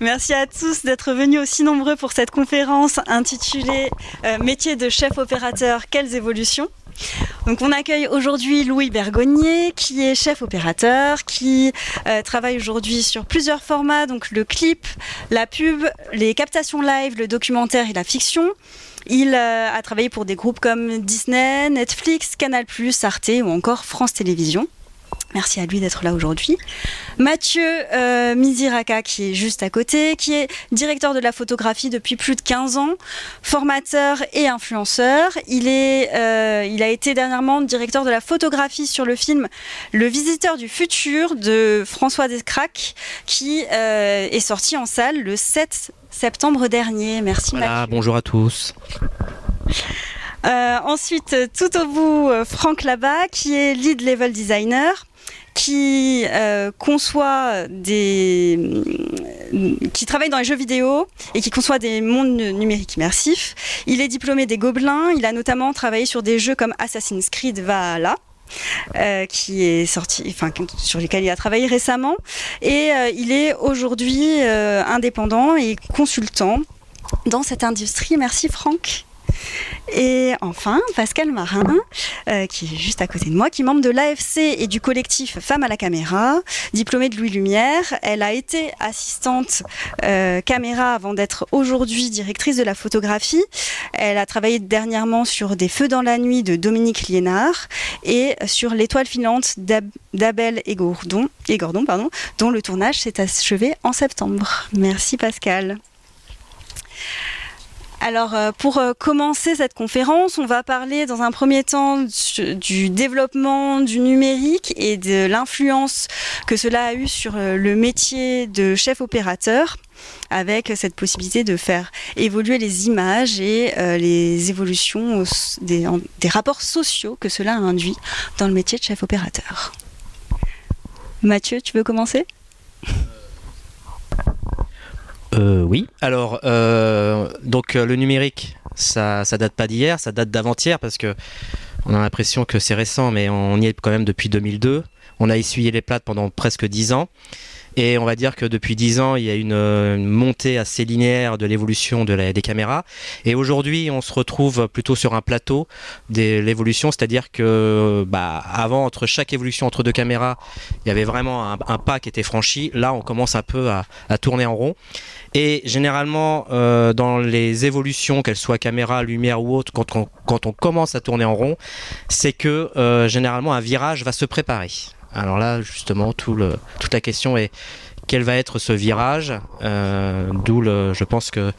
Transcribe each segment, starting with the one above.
Merci à tous d'être venus aussi nombreux pour cette conférence intitulée euh, Métier de chef opérateur, quelles évolutions? Donc on accueille aujourd'hui Louis Bergonnier qui est chef opérateur, qui euh, travaille aujourd'hui sur plusieurs formats, donc le clip, la pub, les captations live, le documentaire et la fiction. Il euh, a travaillé pour des groupes comme Disney, Netflix, Canal+, Arte ou encore France Télévisions. Merci à lui d'être là aujourd'hui. Mathieu euh, Miziraka, qui est juste à côté, qui est directeur de la photographie depuis plus de 15 ans, formateur et influenceur. Il, est, euh, il a été dernièrement directeur de la photographie sur le film Le Visiteur du Futur de François Descraques, qui euh, est sorti en salle le 7 septembre dernier. Merci voilà, Bonjour à tous. Euh, ensuite, tout au bout, Franck Labat, qui est lead level designer qui euh, conçoit des qui travaille dans les jeux vidéo et qui conçoit des mondes numériques immersifs. Il est diplômé des Gobelins, il a notamment travaillé sur des jeux comme Assassin's Creed Valhalla. Euh, qui est sorti, enfin sur lesquels il a travaillé récemment, et euh, il est aujourd'hui euh, indépendant et consultant dans cette industrie. Merci Franck. Et enfin, Pascal Marin, euh, qui est juste à côté de moi, qui est membre de l'AFC et du collectif Femmes à la caméra, diplômée de Louis Lumière. Elle a été assistante euh, caméra avant d'être aujourd'hui directrice de la photographie. Elle a travaillé dernièrement sur Des Feux dans la nuit de Dominique Liénard et sur L'étoile filante d'Abel et pardon, dont le tournage s'est achevé en septembre. Merci Pascal. Alors, euh, pour euh, commencer cette conférence, on va parler dans un premier temps du développement du numérique et de l'influence que cela a eu sur euh, le métier de chef opérateur avec cette possibilité de faire évoluer les images et les évolutions des, rapports sociaux que cela induit dans le métier de chef opérateur. Mathieu, tu veux commencer? Euh, oui. Alors, euh, donc euh, le numérique, ça, ça date pas d'hier, ça date d'avant-hier parce que on a l'impression que c'est récent, mais on y est quand même depuis 2002. On a essuyé les plates pendant presque 10 ans. Et on va dire que depuis 10 ans, il y a une, une montée assez linéaire de l'évolution de des caméras. Et aujourd'hui, on se retrouve plutôt sur un plateau de l'évolution, c'est-à-dire que bah, avant, entre chaque évolution entre deux caméras, il y avait vraiment un, pas qui était franchi. Là, on commence un peu à tourner en rond. Et généralement, euh, dans les évolutions, qu'elles soient caméra, lumière ou autre, quand on, commence à tourner en rond, c'est que euh, généralement un virage va se préparer. Alors là, justement, toute la question est quel va être ce virage euh, D'où je pense que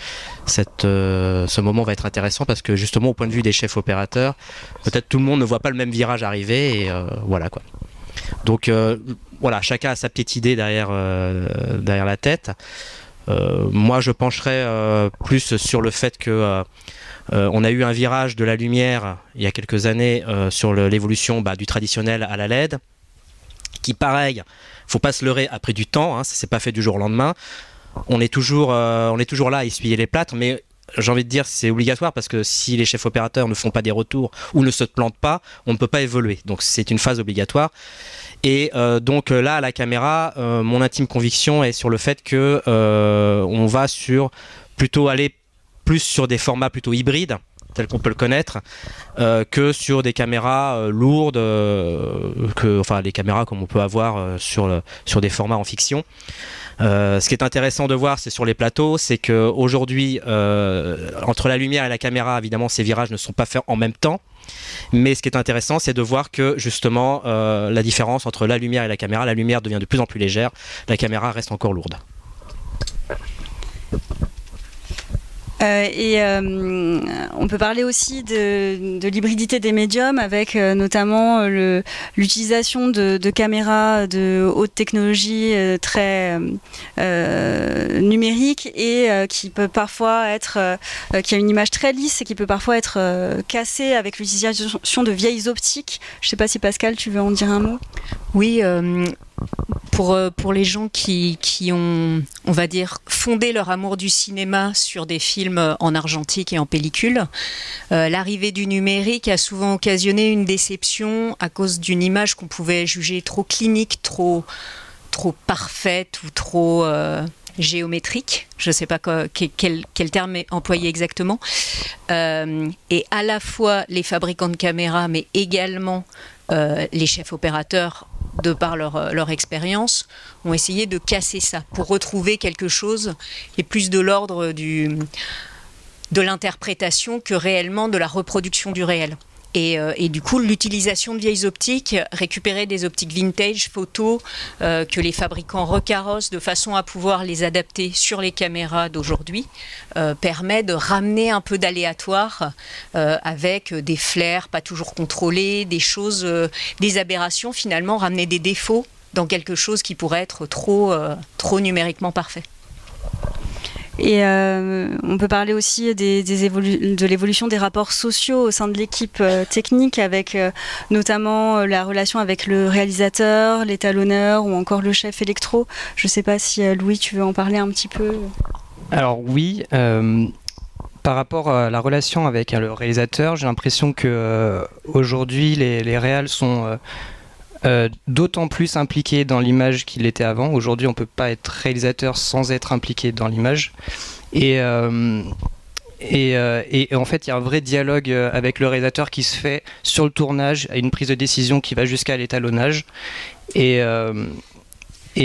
euh, ce moment va être intéressant parce que justement, au point de vue des chefs opérateurs, peut-être tout le monde ne voit pas le même virage arriver et voilà quoi. Donc voilà, chacun a sa petite idée derrière la tête. Euh, moi, je pencherais plus sur le fait que on a eu un virage de la lumière il y a quelques années sur l'évolution bah, du traditionnel à la LED qui pareil, faut pas se leurrer, après du temps, hein, ça s'est pas fait du jour au lendemain. On est toujours, euh, on est toujours là à essuyer les plâtres, mais j'ai envie de dire c'est obligatoire parce que si les chefs opérateurs ne font pas des retours ou ne se plantent pas, on ne peut pas évoluer. Donc c'est une phase obligatoire. Et euh, donc là à la caméra, euh, mon intime conviction est sur le fait que euh, on va sur plutôt aller plus sur des formats plutôt hybrides tel qu'on peut le connaître, euh, que sur des caméras euh, lourdes, euh, enfin les caméras comme on peut avoir euh, sur, sur des formats en fiction. Euh, ce qui est intéressant de voir, c'est sur les plateaux, c'est que aujourd'hui, entre la lumière et la caméra, évidemment, ces virages ne sont pas faits en même temps. Mais ce qui est intéressant, c'est de voir que justement, la différence entre la lumière et la caméra, la lumière devient de plus en plus légère, la caméra reste encore lourde. Euh, et euh, on peut parler aussi de, l'hybridité des médiums avec euh, notamment l'utilisation de, de, caméras de haute technologie très numérique et qui peut parfois être, qui a une image très lisse et qui peut parfois être cassée avec l'utilisation de vieilles optiques. Je ne sais pas si Pascal, tu veux en dire un mot? Oui, pour, pour les gens qui, ont, on va dire, fondé leur amour du cinéma sur des films en argentique et en pellicule, euh, l'arrivée du numérique a souvent occasionné une déception à cause d'une image qu'on pouvait juger trop clinique, trop, trop parfaite ou trop... Euh, géométrique. Je ne sais pas quel, quel, terme est employé exactement. et à la fois les fabricants de caméras, mais également les chefs opérateurs de par leur, leur expérience, ont essayé de casser ça pour retrouver quelque chose qui plus de l'ordre de l'interprétation que réellement de la reproduction du réel. Euh, et, du coup, l'utilisation de vieilles optiques, récupérer des optiques vintage, photos, euh, que les fabricants recarrossent de façon à pouvoir les adapter sur les caméras d'aujourd'hui, euh, permet de ramener un peu d'aléatoire avec des flares pas toujours contrôlés, des choses, des aberrations finalement, ramener des défauts dans quelque chose qui pourrait être trop, trop numériquement parfait. Et euh, on peut parler aussi de l'évolution des rapports sociaux au sein de l'équipe euh, technique, avec euh, notamment la relation avec le réalisateur, l'étalonneur ou encore le chef électro. Je ne sais pas si Louis, tu veux en parler un petit peu. Alors oui. Par rapport à la relation avec le réalisateur, j'ai l'impression que aujourd'hui les, les réals sont d'autant plus impliqué dans l'image qu'il était avant. Aujourd'hui, on peut pas être réalisateur sans être impliqué dans l'image. Et, euh, euh, en fait, il y a un vrai dialogue euh, avec le réalisateur qui se fait sur le tournage, à une prise de décision qui va jusqu'à l'étalonnage. Et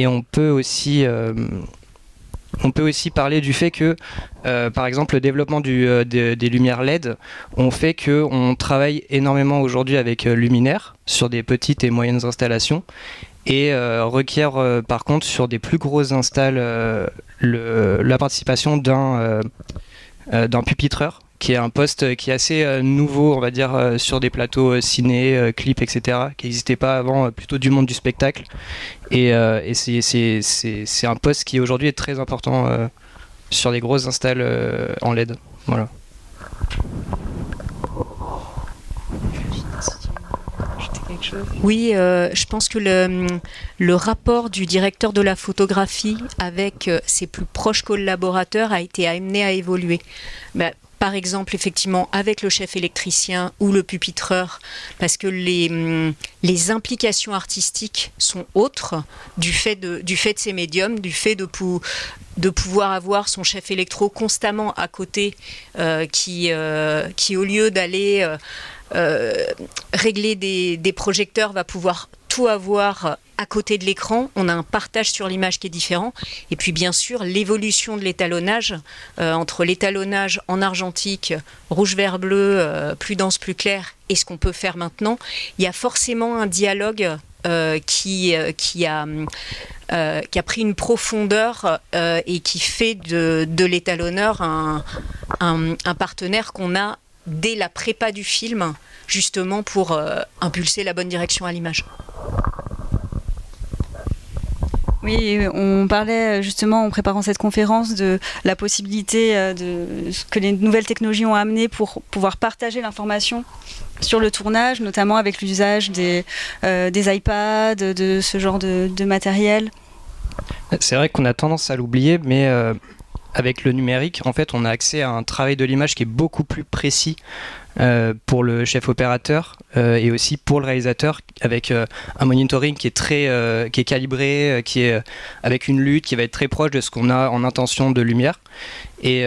on peut aussi on peut aussi parler du fait que, euh, par exemple, le développement euh, des, lumières LED ont fait qu'on travaille énormément aujourd'hui avec euh, Luminaire sur des petites et moyennes installations et requiert par contre sur des plus grosses installs la participation d'un pupitreur qui est un poste qui est assez euh, nouveau, on va dire, euh, sur des plateaux euh, ciné, clips, etc., qui n'existait pas avant, plutôt du monde du spectacle. Et, c'est un poste qui aujourd'hui est très important sur des grosses installs en LED. Voilà. Oui, je pense que le, le, rapport du directeur de la photographie avec ses plus proches collaborateurs a été amené à évoluer. Bah, par exemple, effectivement, avec le chef électricien ou le pupitreur, parce que les, hum, implications artistiques sont autres du fait de, ces médiums, du fait de, de pouvoir avoir son chef électro constamment à côté, euh, qui, euh, qui au lieu d'aller euh, régler des projecteurs, va pouvoir tout avoir à côté de l'écran, on a un partage sur l'image qui est différent. Et puis bien sûr, l'évolution de l'étalonnage, euh, entre l'étalonnage en argentique, rouge, vert, bleu, euh, plus dense, plus clair, et ce qu'on peut faire maintenant, il y a forcément un dialogue euh, qui, qui, a, qui a pris une profondeur et qui fait de, de l'étalonneur un, un, partenaire qu'on a dès la prépa du film, justement pour impulser la bonne direction à l'image. Oui, on parlait justement en préparant cette conférence de la possibilité euh, de ce que les nouvelles technologies ont amené pour pouvoir partager l'information sur le tournage, notamment avec l'usage des, euh, des iPads, de ce genre de, matériel. C'est vrai qu'on a tendance à l'oublier, mais euh, avec le numérique, en fait, on a accès à un travail de l'image qui est beaucoup plus précis euh, pour le chef opérateur euh, et aussi pour le réalisateur avec euh, un monitoring qui est très qui est calibré qui est avec une lutte qui va être très proche de ce qu'on a en intention de lumière. Et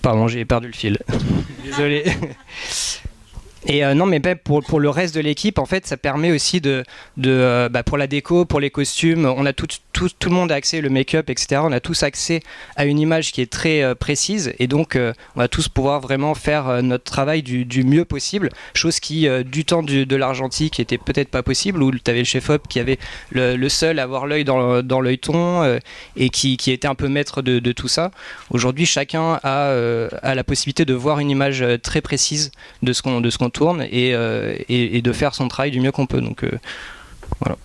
pardon j'ai perdu le fil. Désolé et euh, non, mais ben, pour, pour le reste de l'équipe, en fait, ça permet aussi de, de euh, bah, pour la déco, pour les costumes, on a tout, tout, tout le monde a accès, le make-up, etc. On a tous accès à une image qui est très euh, précise, et donc on va tous pouvoir vraiment faire notre travail du, du, mieux possible, chose qui, du temps de l'argentique, était peut-être pas possible, où tu avais le chef-op qui avait le, seul à avoir l'œil dans, dans l'œilleton et qui, qui, était un peu maître de, de tout ça. Aujourd'hui, chacun a, a, la possibilité de voir une image très précise de ce qu'on qu'on tourne euh, et, de faire son travail du mieux qu'on peut. Donc euh, voilà.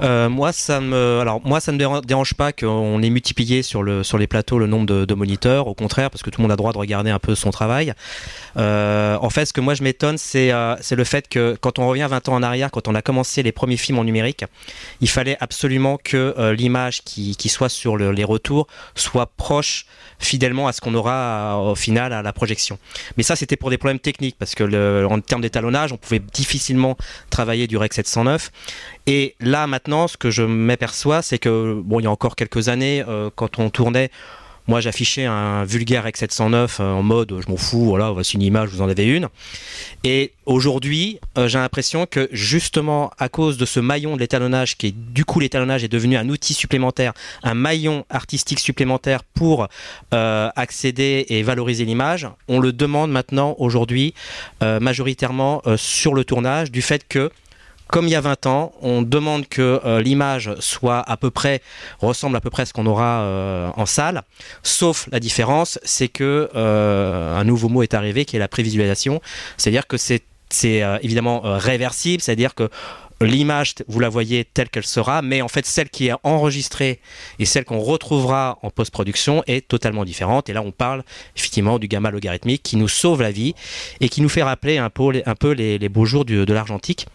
Euh, moi, ça me, alors moi, ça ne me dérange pas qu'on ait multiplié sur le sur les plateaux le nombre de, moniteurs. Au contraire, parce que tout le monde a droit de regarder un peu son travail. Euh, en fait, ce que moi je m'étonne, c'est euh, le fait que quand on revient 20 ans en arrière, quand on a commencé les premiers films en numérique, il fallait absolument que l'image qui, soit sur les retours soit proche fidèlement à ce qu'on aura au final à la projection. Mais ça, c'était pour des problèmes techniques, parce que en termes d'étalonnage, on pouvait difficilement travailler du REC 709 Et là maintenant, ce que je m'aperçois, c'est que bon, il y a encore quelques années, quand on tournait moi, j'affichais un vulgaire x 709 en mode je m'en fous, voilà, voici une image, vous en avez une. Et aujourd'hui, euh, j'ai l'impression que justement à cause de ce maillon de l'étalonnage, qui est du coup l'étalonnage est devenu un outil supplémentaire, un maillon artistique supplémentaire pour euh, accéder et valoriser l'image, on le demande maintenant aujourd'hui euh, majoritairement sur le tournage du fait que comme il y a 20 ans, on demande que euh, l'image soit à peu près, ressemble à peu près à ce qu'on aura euh, en salle, sauf la différence, c'est que euh, un nouveau mot est arrivé qui est la prévisualisation, c'est-à-dire que c'est évidemment réversible, c'est-à-dire que l'image, vous la voyez telle qu'elle sera, mais en fait celle qui est enregistrée et celle qu'on retrouvera en post-production est totalement différente. Et là, on parle effectivement du gamma logarithmique qui nous sauve la vie et qui nous fait rappeler un peu, un peu les, beaux jours de l'argentique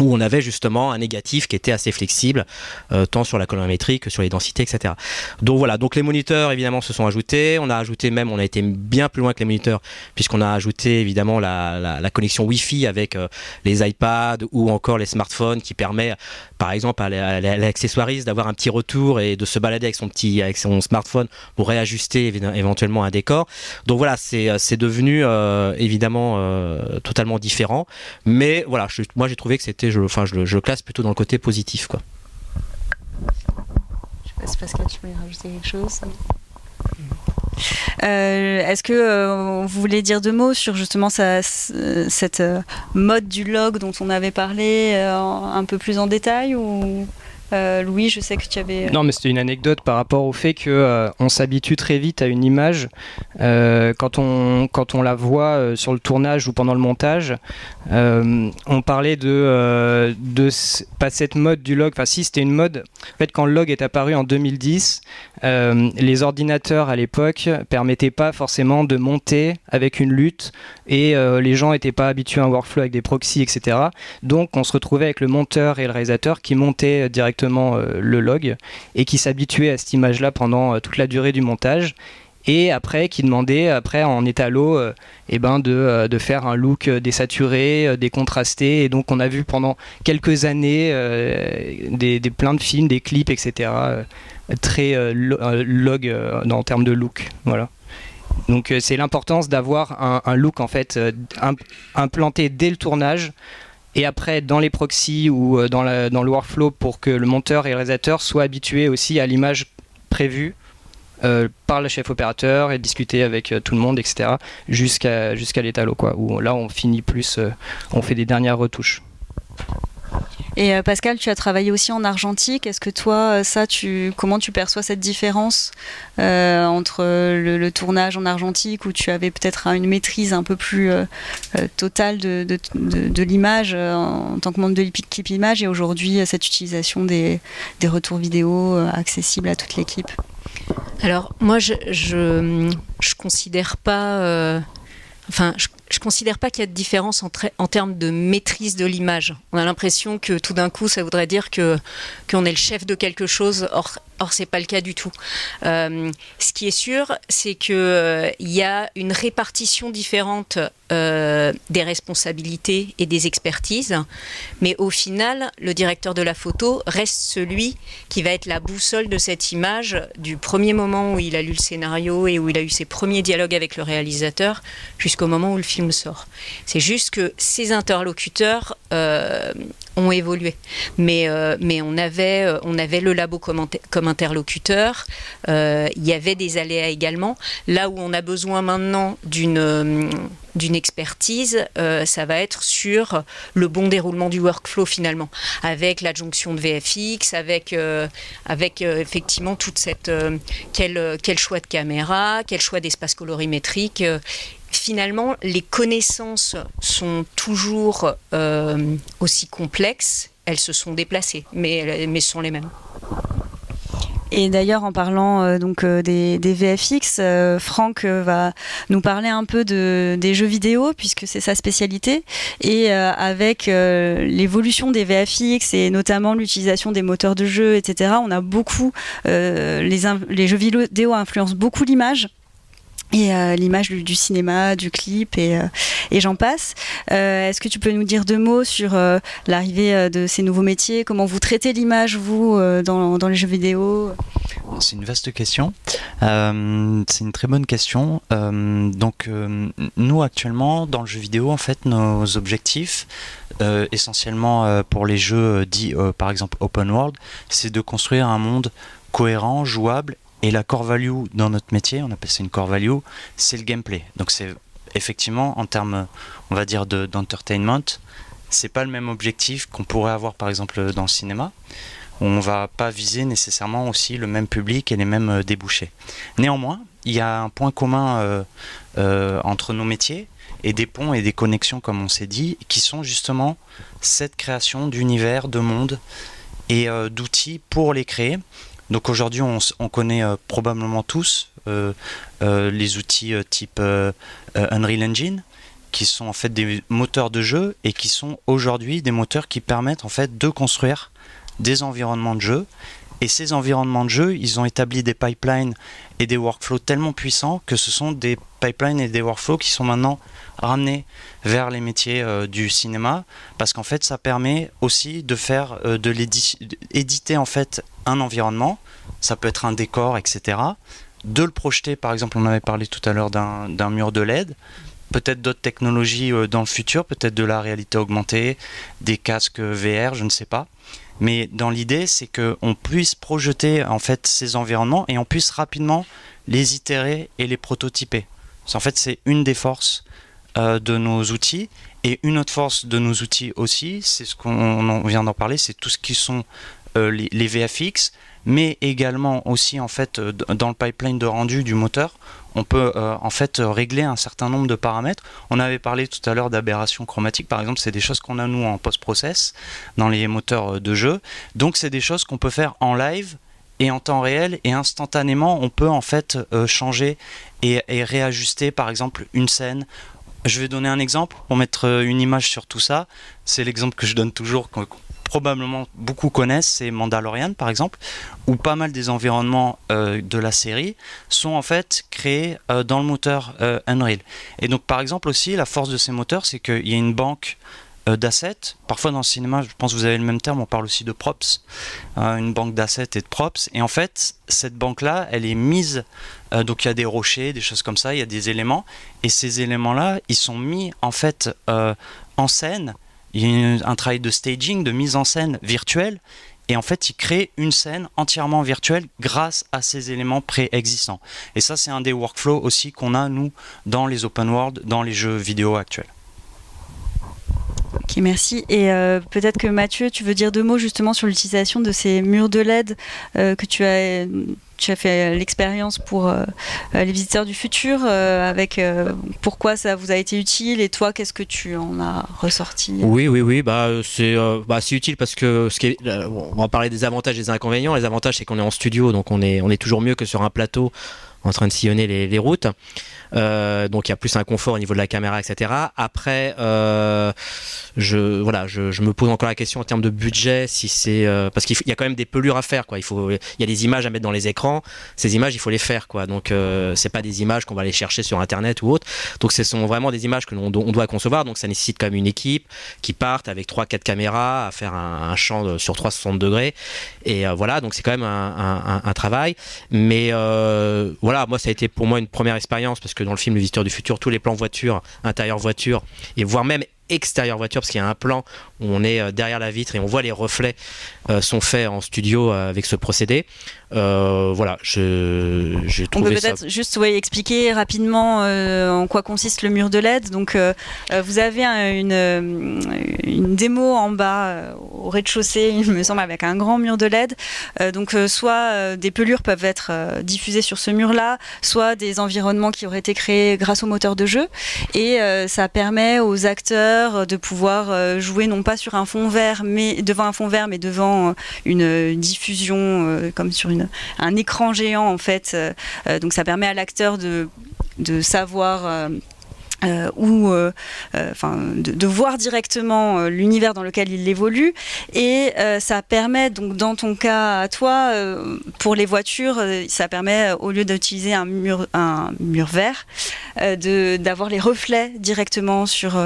où on avait justement un négatif qui était assez flexible, euh, tant sur la colorimétrie que sur les densités, etc. Donc voilà, donc les moniteurs évidemment se sont ajoutés, on a ajouté même, on a été bien plus loin que les moniteurs, puisqu'on a ajouté évidemment la, connexion Wi-Fi avec euh, les iPads ou encore les smartphones qui permet par exemple à l'accessoiriste d'avoir un petit retour et de se balader avec son petit avec son smartphone pour réajuster éventuellement un décor. Donc voilà, c'est euh, devenu évidemment totalement différent, mais voilà, moi j'ai trouvé que c'était je, enfin, je, le classe plutôt dans le côté positif. Quoi. Je sais pas si Pascal, tu voulais rajouter quelque chose euh, Est-ce que euh, vous voulez dire deux mots sur justement cette euh, mode du log dont on avait parlé un peu plus en détail ou euh, Louis, je sais que tu avais. Euh, non, mais c'était une anecdote par rapport au fait que euh, on s'habitue très vite à une image quand on quand on la voit sur le tournage ou pendant le montage. on parlait de de pas cette mode du log. Enfin, si c'était une mode. En fait, quand le log est apparu en 2010, les ordinateurs à l'époque permettaient pas forcément de monter avec une lutte et les gens n'étaient pas habitués à un workflow avec des proxys, etc. Donc, on se retrouvait avec le monteur et le réalisateur qui montaient directement euh, le log et qui s'habituait à cette image-là pendant euh, toute la durée du montage et après qui demandait après en étalo euh, eh ben de, de, faire un look désaturé, décontrasté et donc on a vu pendant quelques années des, des, plein de films, des clips etc très log en termes de look voilà. Donc c'est l'importance d'avoir un, look en fait implanté dès le tournage et après dans les proxys ou euh, dans, dans, le workflow pour que le monteur et le réalisateur soient habitués aussi à l'image prévue euh, par le chef opérateur et discuter avec euh, tout le monde, etc. jusqu'à jusqu'à l'étalo, quoi. Où là on finit plus, on fait des dernières retouches. Et euh, Pascal, tu as travaillé aussi en argentique. Est-ce que toi, euh, ça, tu, comment tu perçois cette différence euh, entre le, tournage en argentique où tu avais peut-être une maîtrise un peu plus totale de, l'image en tant que membre de l'équipe image et aujourd'hui cette utilisation des, des retours vidéo accessibles à toute l'équipe? Alors moi, je, je, je considère pas enfin, je, je considère pas qu'il y a de différence en, termes de maîtrise de l'image. On a l'impression que tout d'un coup, ça voudrait dire qu'on est le chef de quelque chose. Or, or c'est pas le cas du tout. Euh, ce qui est sûr, c'est que euh, il y a une répartition différente euh, des responsabilités et des expertises, mais au final, le directeur de la photo reste celui qui va être la boussole de cette image du premier moment où il a lu le scénario et où il a eu ses premiers dialogues avec le réalisateur jusqu'au moment où le film sort. C'est juste que ces interlocuteurs euh, ont évolué. Mais, euh, mais on, avait, euh, on avait le labo comme, comme interlocuteur, il y avait des aléas également. Là où on a besoin maintenant d'une d'une expertise, ça va être sur le bon déroulement du workflow finalement, avec l'adjonction de VFX, avec, avec effectivement toute cette quel, quel choix de caméra, quel choix d'espace colorimétrique finalement, les connaissances sont toujours euh, aussi complexes, elles se sont déplacées, mais, sont les mêmes. Et d'ailleurs, en parlant euh, donc euh, des, VFX, Franck va nous parler un peu de, des jeux vidéo puisque c'est sa spécialité. Et avec l'évolution des VFX et notamment l'utilisation des moteurs de jeu, etc., on a beaucoup les, les jeux vidéo influencent beaucoup l'image et euh, l'image du, cinéma, du clip et, euh, j'en passe. Euh, Est-ce que tu peux nous dire deux mots sur l'arrivée de ces nouveaux métiers? Comment vous traitez l'image, vous, dans, les jeux vidéo? C'est une vaste question. C'est une très bonne question. donc, nous, actuellement, dans le jeu vidéo, en fait, nos objectifs, essentiellement pour les jeux dits, par exemple, open world, c'est de construire un monde cohérent, jouable et la core value dans notre métier, on appelle ça une core value, c'est le gameplay. Donc c'est effectivement en termes, on va dire, d'entertainment, c'est pas le même objectif qu'on pourrait avoir par exemple dans le cinéma. On va pas viser nécessairement aussi le même public et les mêmes euh, débouchés. Néanmoins, il y a un point commun euh, euh, entre nos métiers et des ponts et des connexions, comme on s'est dit, qui sont justement cette création d'univers, de monde et d'outils pour les créer. Donc aujourd'hui, on, on, connaît euh, probablement tous euh, euh, les outils type Unreal Engine, qui sont en fait des moteurs de jeu et qui sont aujourd'hui des moteurs qui permettent en fait de construire des environnements de jeu. Et ces environnements de jeu, ils ont établi des pipelines et des workflows tellement puissants que ce sont des pipelines et des workflows qui sont maintenant ramenés vers les métiers euh, du cinéma. Parce qu'en fait ça permet aussi de faire euh, de l'éditer en fait un environnement. Ça peut être un décor etc de le projeter par exemple on avait parlé tout à l'heure d'un mur de LED peut-être d'autres technologies euh, dans le futur. Peut-être de la réalité augmentée des casques VR je ne sais pas mais dans l'idée c'est que on puisse projeter en fait ces environnements et on puisse rapidement les itérer et les prototyper en fait c'est une des forces euh, de nos outils. Et une autre force de nos outils aussi, c'est ce qu'on vient d'en parler, c'est tout ce qui sont euh, les, les, VFX, mais également aussi en fait euh, dans le pipeline de rendu du moteur, on peut euh, en fait régler un certain nombre de paramètres. On avait parlé tout à l'heure d'aberration chromatique, par exemple, c'est des choses qu'on a nous en post-process dans les moteurs de jeu. Donc c'est des choses qu'on peut faire en live et en temps réel et instantanément on peut en fait euh, changer et, réajuster par exemple une scène je vais donner un exemple pour mettre euh, une image sur tout ça. C'est l'exemple que je donne toujours, que probablement beaucoup connaissent, c'est Mandalorian par exemple, où pas mal des environnements euh, de la série sont en fait créés euh, dans le moteur euh, Unreal. Et donc par exemple aussi, la force de ces moteurs, c'est qu'il y a une banque d'assets. Parfois dans le cinéma, je pense que vous avez le même terme, on parle aussi de props, euh, une banque d'assets et de props. Et en fait, cette banque-là, elle est mise, donc il y a des rochers, des choses comme ça, il y a des éléments, et ces éléments-là, ils sont mis en fait en scène. Il y a un travail de staging, de mise en scène virtuelle, et en fait, il crée une scène entièrement virtuelle grâce à ces éléments préexistants. Et ça, c'est un des workflows aussi qu'on a, nous, dans les open world, dans les jeux vidéo actuels. Ok, merci. Et euh, peut-être que Mathieu, tu veux dire deux mots justement sur l'utilisation de ces murs de LED euh, que tu as, tu as fait l'expérience pour euh, les visiteurs du futur, euh, avec euh, pourquoi ça vous a été utile et toi, qu'est-ce que tu en as ressorti Oui, oui, oui, bah c'est bah, utile parce que ce qui est, on va parler des avantages et des inconvénients. Les avantages, c'est qu'on est en studio, donc on est, on est toujours mieux que sur un plateau en train de sillonner les routes. Euh, donc il y a plus un confort au niveau de la caméra, etc. Après, euh, je voilà, je, me pose encore la question en termes de budget, si c'est euh, parce qu'il y a quand même des pelures à faire, quoi. Il faut, il y a des images à mettre dans les écrans. Ces images, il faut les faire, quoi. Donc c'est pas des images qu'on va aller chercher sur internet ou autre. Donc ce sont vraiment des images que l'on on doit concevoir. Donc ça nécessite quand même une équipe qui parte avec trois quatre caméras à faire un, champ sur 360 degrés. Et voilà, donc c'est quand même un, travail. Mais voilà, moi ça a été pour moi une première expérience parce que dans le film Le Visiteur du Futur, tous les plans voiture, intérieur voiture, et voire même extérieur voiture, parce qu'il y a un plan où on est euh, derrière la vitre et on voit les reflets euh, sont faits en studio euh, avec ce procédé. Euh, voilà, j'ai trouvé On peut peut-être juste ouais, expliquer rapidement euh, en quoi consiste le mur de LED. Donc, euh, vous avez un, une, une démo en bas au rez-de-chaussée, il me semble, avec un grand mur de LED. donc, soit des pelures peuvent être diffusées sur ce mur-là, soit des environnements qui auraient été créés grâce au moteur de jeu. Et ça permet aux acteurs de pouvoir jouer non pas sur un fond vert, mais devant un fond vert, mais devant une diffusion comme sur une un écran géant en fait. Euh, donc ça permet à l'acteur de, de savoir. Euh, ou euh, euh, enfin de, voir directement l'univers dans lequel il évolue. Et ça permet donc dans ton cas à toi pour les voitures ça permet au lieu d'utiliser un mur un mur vert de d'avoir les reflets directement sur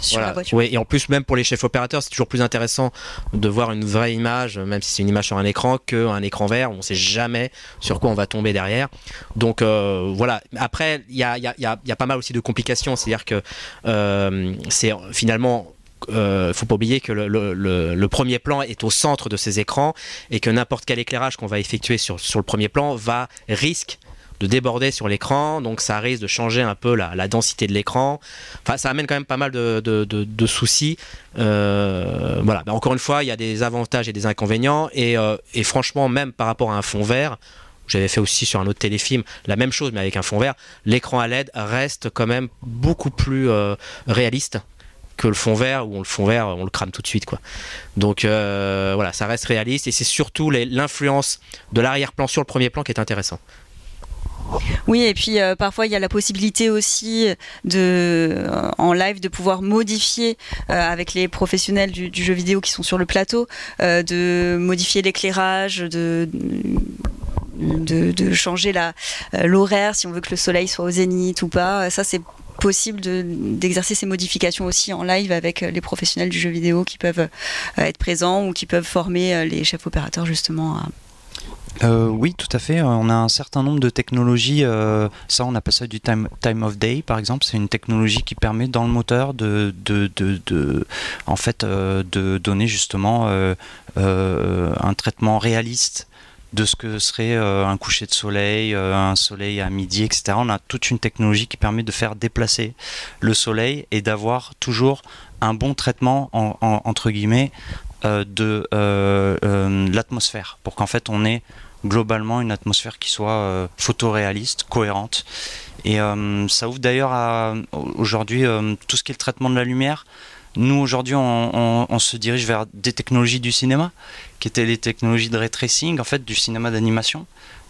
sur la voiture. Oui, et en plus même pour les chefs opérateurs c'est toujours plus intéressant de voir une vraie image même si c'est une image sur un écran qu'un écran vert. On ne sait jamais sur quoi on va tomber derrière. Donc voilà. Après il y a, y, a, y a pas mal aussi de complications c'est-à-dire que euh, c'est finalement euh, faut pas oublier que le, premier plan est au centre de ces écrans et que n'importe quel éclairage qu'on va effectuer sur, sur, le premier plan va risque de déborder sur l'écran, donc ça risque de changer un peu la, densité de l'écran. Enfin, ça amène quand même pas mal de, soucis. Euh, voilà. encore une fois, il y a des avantages et des inconvénients, et, euh, et franchement, même par rapport à un fond vert, j'avais fait aussi sur un autre téléfilm la même chose mais avec un fond vert, l'écran à LED reste quand même beaucoup plus euh, réaliste que le fond vert où le fond vert on le crame tout de suite quoi. Donc euh, voilà, ça reste réaliste et c'est surtout l'influence de l'arrière-plan sur le premier plan qui est intéressant. Oui, et puis euh, parfois il y a la possibilité aussi de, en live de pouvoir modifier avec les professionnels du, du, jeu vidéo qui sont sur le plateau, de modifier l'éclairage, de de, changer euh, l'horaire, si on veut que le soleil soit au zénith ou pas. Ça, c'est possible d'exercer ces modifications aussi en live avec euh, les professionnels du jeu vidéo qui peuvent euh, être présents ou qui peuvent former les chefs opérateurs justement oui, tout à fait. On a un certain nombre de technologies. ça, on appelle ça du time, time of day, par exemple. C'est une technologie qui permet dans le moteur de, de, de, en fait, de donner justement un traitement réaliste de ce que serait euh, un coucher de soleil, euh, un soleil à midi, etc. On a toute une technologie qui permet de faire déplacer le soleil et d'avoir toujours un bon traitement, entre guillemets, euh, de l'atmosphère, pour qu'en fait on ait globalement une atmosphère qui soit photoréaliste, cohérente. Et ça ouvre d'ailleurs aujourd'hui tout ce qui est le traitement de la lumière. Nous, aujourd'hui, on, se dirige vers des technologies du cinéma, qui étaient les technologies de ray tracing, en fait, du cinéma d'animation.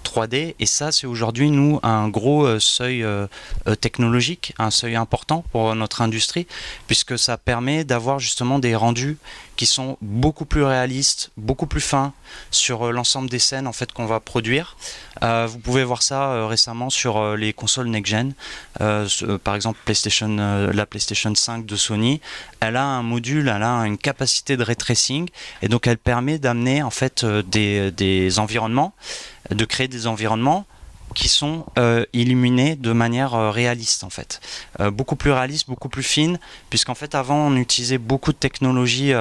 3D. Et ça, c'est aujourd'hui, nous, un gros euh, seuil euh, euh, technologique, un seuil important pour notre industrie, puisque ça permet d'avoir justement des rendus qui sont beaucoup plus réalistes, beaucoup plus fins sur l'ensemble des scènes en fait qu'on va produire. Vous pouvez voir ça récemment sur les consoles next-gen. par exemple, la PlayStation 5 de Sony, elle a un module, elle a une capacité de ray et donc elle permet d'amener en fait des, environnements de créer des environnements qui sont euh, illuminés de manière euh, réaliste en fait, euh, beaucoup plus réaliste, beaucoup plus fine, puisqu'en fait avant on utilisait beaucoup de technologies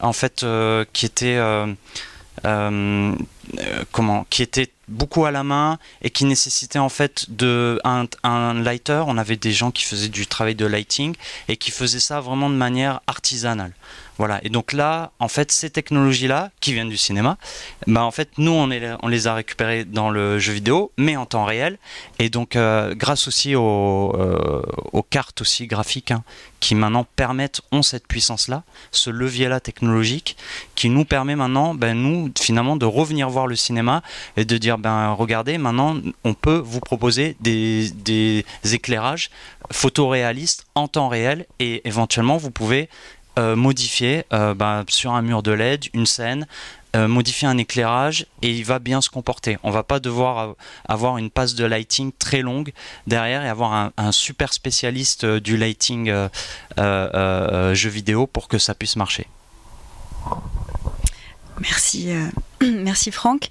en fait qui étaient comment, qui étaient beaucoup à la main et qui nécessitaient en fait de un, un, lighter. On avait des gens qui faisaient du travail de lighting et qui faisaient ça vraiment de manière artisanale. Voilà. Et donc là, en fait, ces technologies-là, qui viennent du cinéma, bah en fait, nous, on, les a récupérées dans le jeu vidéo, mais en temps réel. Et donc, euh, grâce aussi aux, euh, aux, cartes aussi graphiques, hein, qui maintenant permettent, ont cette puissance-là, ce levier-là technologique, qui nous permet maintenant, ben, nous, finalement, de revenir voir le cinéma et de dire, ben, regardez, maintenant, on peut vous proposer des, des éclairages photoréalistes en temps réel et éventuellement, vous pouvez modifier euh, bah, sur un mur de LED une scène, euh, modifier un éclairage et il va bien se comporter. On va pas devoir avoir une passe de lighting très longue derrière et avoir un, super spécialiste du lighting jeu vidéo pour que ça puisse marcher. Merci. Merci Franck.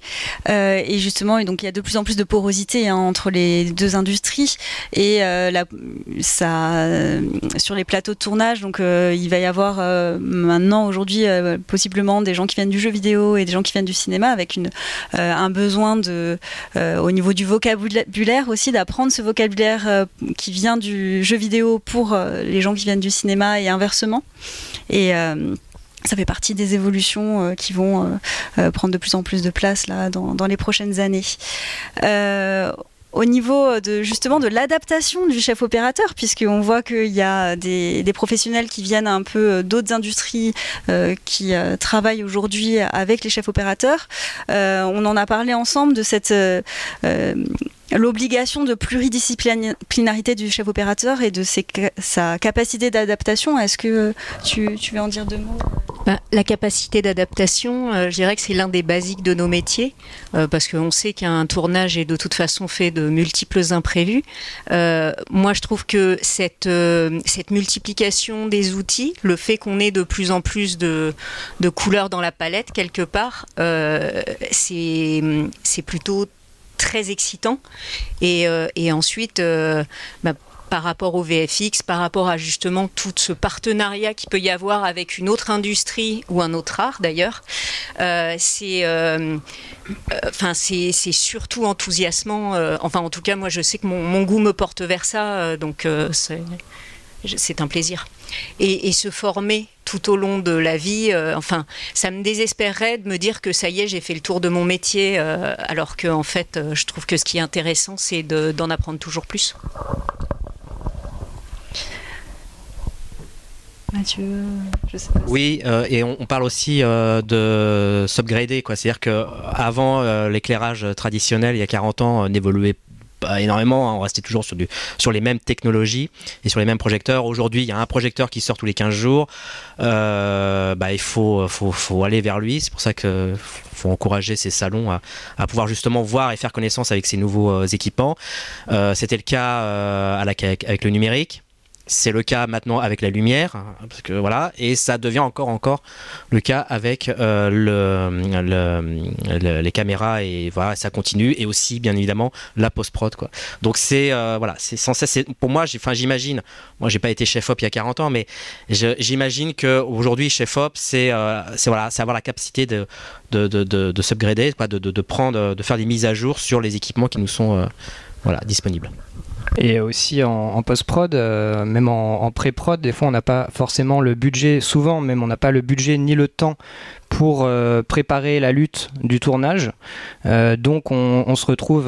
Euh, et justement, donc il y a de plus en plus de porosité hein, entre les deux industries et euh, ça, euh, sur les plateaux de tournage. Donc il va y avoir maintenant aujourd'hui possiblement des gens qui viennent du jeu vidéo et des gens qui viennent du cinéma avec un besoin au niveau du vocabulaire aussi d'apprendre ce vocabulaire qui vient du jeu vidéo pour les gens qui viennent du cinéma et inversement. Et ça fait partie des évolutions euh, qui vont euh, euh, prendre de plus en plus de place là dans, les prochaines années. au niveau de justement de l'adaptation du chef opérateur, puisqu'on voit qu'il y a des, professionnels qui viennent un peu d'autres industries qui travaillent aujourd'hui avec les chefs opérateurs. On en a parlé ensemble de cette l'obligation de pluridisciplinarité du chef opérateur et de sa capacité d'adaptation. Est-ce que tu, veux en dire deux mots? Ben, La capacité d'adaptation, euh, je dirais que c'est l'un des basiques de nos métiers, euh, parce qu'on sait qu'un tournage est de toute façon fait de multiples imprévus. Euh, moi, je trouve que cette, multiplication des outils, le fait qu'on ait de plus en plus de, couleurs dans la palette, quelque part, c'est plutôt très excitant. Et, euh, ensuite, euh, bah, par rapport au VFX, par rapport à justement tout ce partenariat qu'il peut y avoir avec une autre industrie ou un autre art d'ailleurs, euh, c'est euh, c'est surtout enthousiasmant. Enfin, en tout cas, moi, je sais que mon, mon goût me porte vers ça, donc c'est un plaisir. Et, et, se former tout au long de la vie, euh, enfin, ça me désespérerait de me dire que ça y est, j'ai fait le tour de mon métier, euh, alors que en fait, euh, je trouve que ce qui est intéressant, c'est d'en de, apprendre toujours plus. Mathieu, je sais pas. Oui, euh, et on, on, parle aussi euh, de s'upgrader, quoi. C'est-à-dire qu'avant, euh, l'éclairage traditionnel, il y a 40 ans, n'évoluait énormément, hein. on restait toujours sur, les mêmes technologies et sur les mêmes projecteurs. Aujourd'hui, il y a un projecteur qui sort tous les 15 jours. Euh, bah, il faut, aller vers lui. C'est pour ça qu'il faut encourager ces salons à, pouvoir justement voir et faire connaissance avec ces nouveaux euh, équipements. Euh, C'était le cas avec le numérique. C'est le cas maintenant avec la lumière, voilà, et ça devient encore encore le cas avec euh, le, le, le, les caméras et voilà, ça continue et aussi bien évidemment la post prod. Donc c'est euh, voilà, c'est sans cesse. Pour moi, enfin j'imagine, moi j'ai pas été chef op il y a 40 ans, mais j'imagine que aujourd'hui chef op c'est euh, c'est voilà, c'est avoir la capacité de de de, de, de s'upgrader, de, prendre, de faire des mises à jour sur les équipements qui nous sont voilà disponibles. Et aussi en, post-prod, euh, même en, pré-prod, des fois on n'a pas forcément le budget, souvent même on n'a pas le budget ni le temps pour euh, préparer la lutte du tournage. Euh, donc on, se retrouve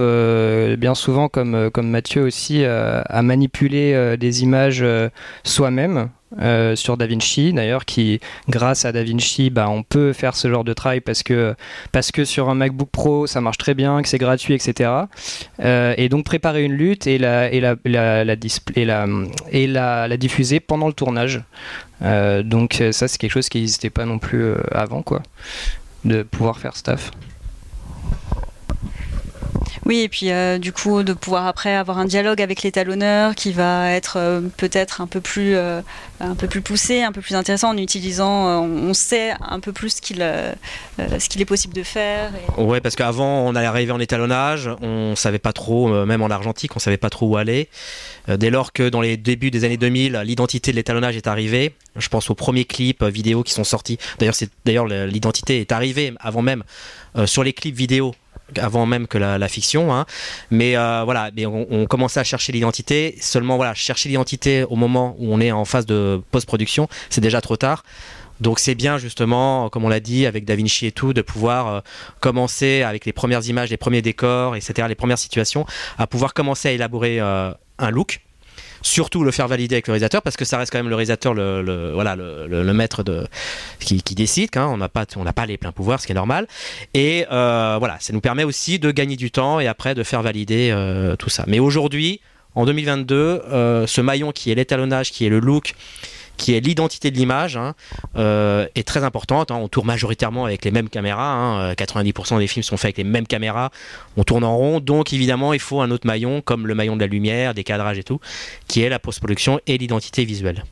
bien souvent, comme, comme Mathieu aussi, à manipuler des images soi-même. Euh, sur DaVinci d'ailleurs qui grâce à DaVinci bah, on peut faire ce genre de travail parce que parce que sur un MacBook Pro ça marche très bien que c'est gratuit etc euh, et donc préparer une lutte et la et la, la, diffuser pendant le tournage. Euh, donc ça c'est quelque chose qui n'existait pas non plus avant quoi de pouvoir faire staff oui, et puis euh, du coup de pouvoir après avoir un dialogue avec l'étalonneur qui va être euh, peut-être un peu plus euh, un peu plus poussé, un peu plus intéressant en utilisant, on sait un peu plus ce qu'il qu'il est possible de faire. Et... Ouais, parce qu'avant on allait arriver en étalonnage, on savait pas trop, même en argentique, on savait pas trop où aller. Dès lors que dans les débuts des années 2000, l'identité de l'étalonnage est arrivée, je pense aux premiers clips vidéo qui sont sortis. D'ailleurs, l'identité est arrivée avant même sur les clips vidéo avant même que la, fiction hein. mais euh, voilà mais on, commençait à chercher l'identité seulement voilà chercher l'identité au moment où on est en phase de post-production c'est déjà trop tard donc c'est bien justement, comme on l'a dit, avec DaVinci et tout, de pouvoir euh, commencer avec les premières images, les premiers décors, etc., les premières situations, à pouvoir commencer à élaborer euh, un look surtout le faire valider avec le réalisateur parce que ça reste quand même le réalisateur le, voilà le, maître qui décide hein, on n'a pas on n'a pas les pleins pouvoirs ce qui est normal. Et euh, voilà ça nous permet aussi de gagner du temps et après de faire valider euh, tout ça. Mais aujourd'hui en 2022 euh, ce maillon qui est l'étalonnage qui est le look qui est l'identité de l'image, hein, euh, est très importante. Hein. On tourne majoritairement avec les mêmes caméras. Hein. 90% des films sont faits avec les mêmes caméras. On tourne en rond. Donc évidemment, il faut un autre maillon, comme le maillon de la lumière, des cadrages et tout, qui est la post-production et l'identité visuelle.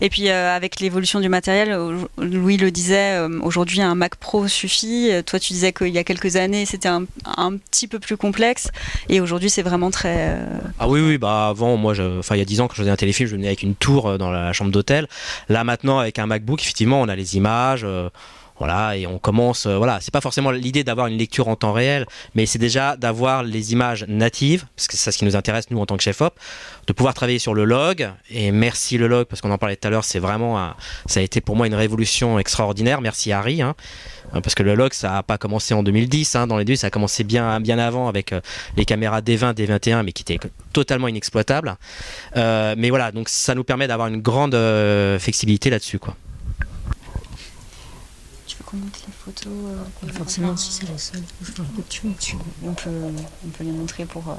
Et puis euh, avec l'évolution du matériel, Louis le disait, euh, aujourd'hui un Mac Pro suffit. Toi tu disais qu'il y a quelques années c'était un, petit peu plus complexe et aujourd'hui c'est vraiment très... Euh... Ah oui oui, bah avant moi, enfin il y a 10 ans quand je faisais un téléfilm je venais avec une tour dans la chambre d'hôtel. Là maintenant avec un MacBook effectivement on a les images. Euh, Voilà, et on commence. Euh, voilà, c'est pas forcément l'idée d'avoir une lecture en temps réel, mais c'est déjà d'avoir les images natives, parce que c'est ça ce qui nous intéresse nous en tant que chef op, de pouvoir travailler sur le log. Et merci le log, parce qu'on en parlait tout à l'heure, c'est vraiment, ça a été pour moi une révolution extraordinaire. Merci Harry, hein, parce que le log ça a pas commencé en 2010, hein, dans les deux, ça a commencé bien bien avant avec euh, les caméras D20, D21, mais qui étaient totalement inexploitables. Euh, mais voilà, donc ça nous permet d'avoir une grande flexibilité là-dessus, quoi les photos euh, Forcément, si c'est les seules. On peut, on peut les montrer pour. Euh.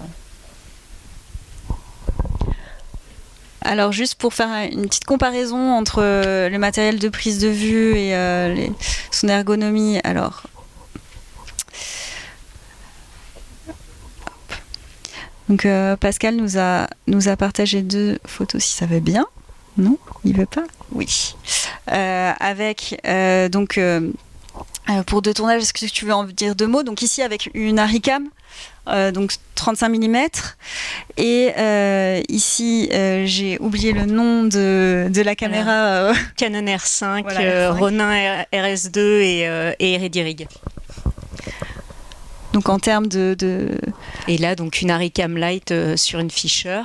Alors juste pour faire une petite comparaison entre euh, le matériel de prise de vue et son ergonomie, alors Donc Pascal nous a, nous a partagé deux photos si ça va bien. Non Il veut pas Oui. Euh, avec euh, donc euh, pour deux tournages, est-ce que tu veux en dire deux mots? Donc ici avec une Haricam, donc 35 mm. Et ici, j'ai oublié le nom de, de la caméra. Canon R5, Ronin RS2 et, et Rig. Donc en termes de, Et là, donc une Haricam Light euh, sur une Fisher,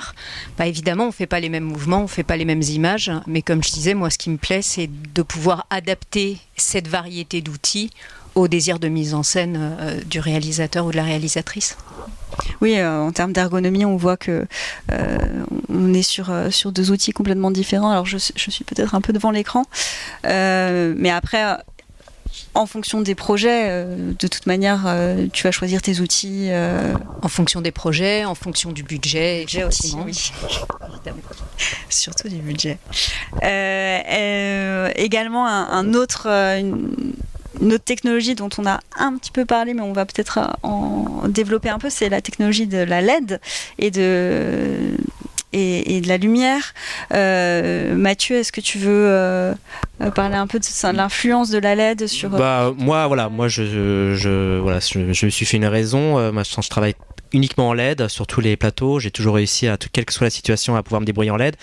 bah, évidemment, on ne fait pas les mêmes mouvements, on ne fait pas les mêmes images, mais comme je disais, moi, ce qui me plaît, c'est de pouvoir adapter cette variété d'outils au désir de mise en scène euh, du réalisateur ou de la réalisatrice. Oui, euh, en termes d'ergonomie, on voit que on est sur, sur deux outils complètement différents. Alors je, je suis peut-être un peu devant l'écran, mais après en fonction des projets, euh, de toute manière, euh, tu vas choisir tes outils. Euh. En fonction des projets, en fonction du budget. Budget aussi, oui. Surtout du budget. également, un, autre, une, autre technologie dont on a un petit peu parlé, mais on va peut-être en développer un peu, c'est la technologie de la LED et de et, de la lumière. Euh, Mathieu, est-ce que tu veux euh, parler un peu de, l'influence de la LED sur euh, bah, moi voilà moi je, je, voilà je, me suis fait une raison je travaille uniquement en LED sur tous les plateaux. J'ai toujours réussi à, quelle que soit la situation, à pouvoir me débrouiller en LED.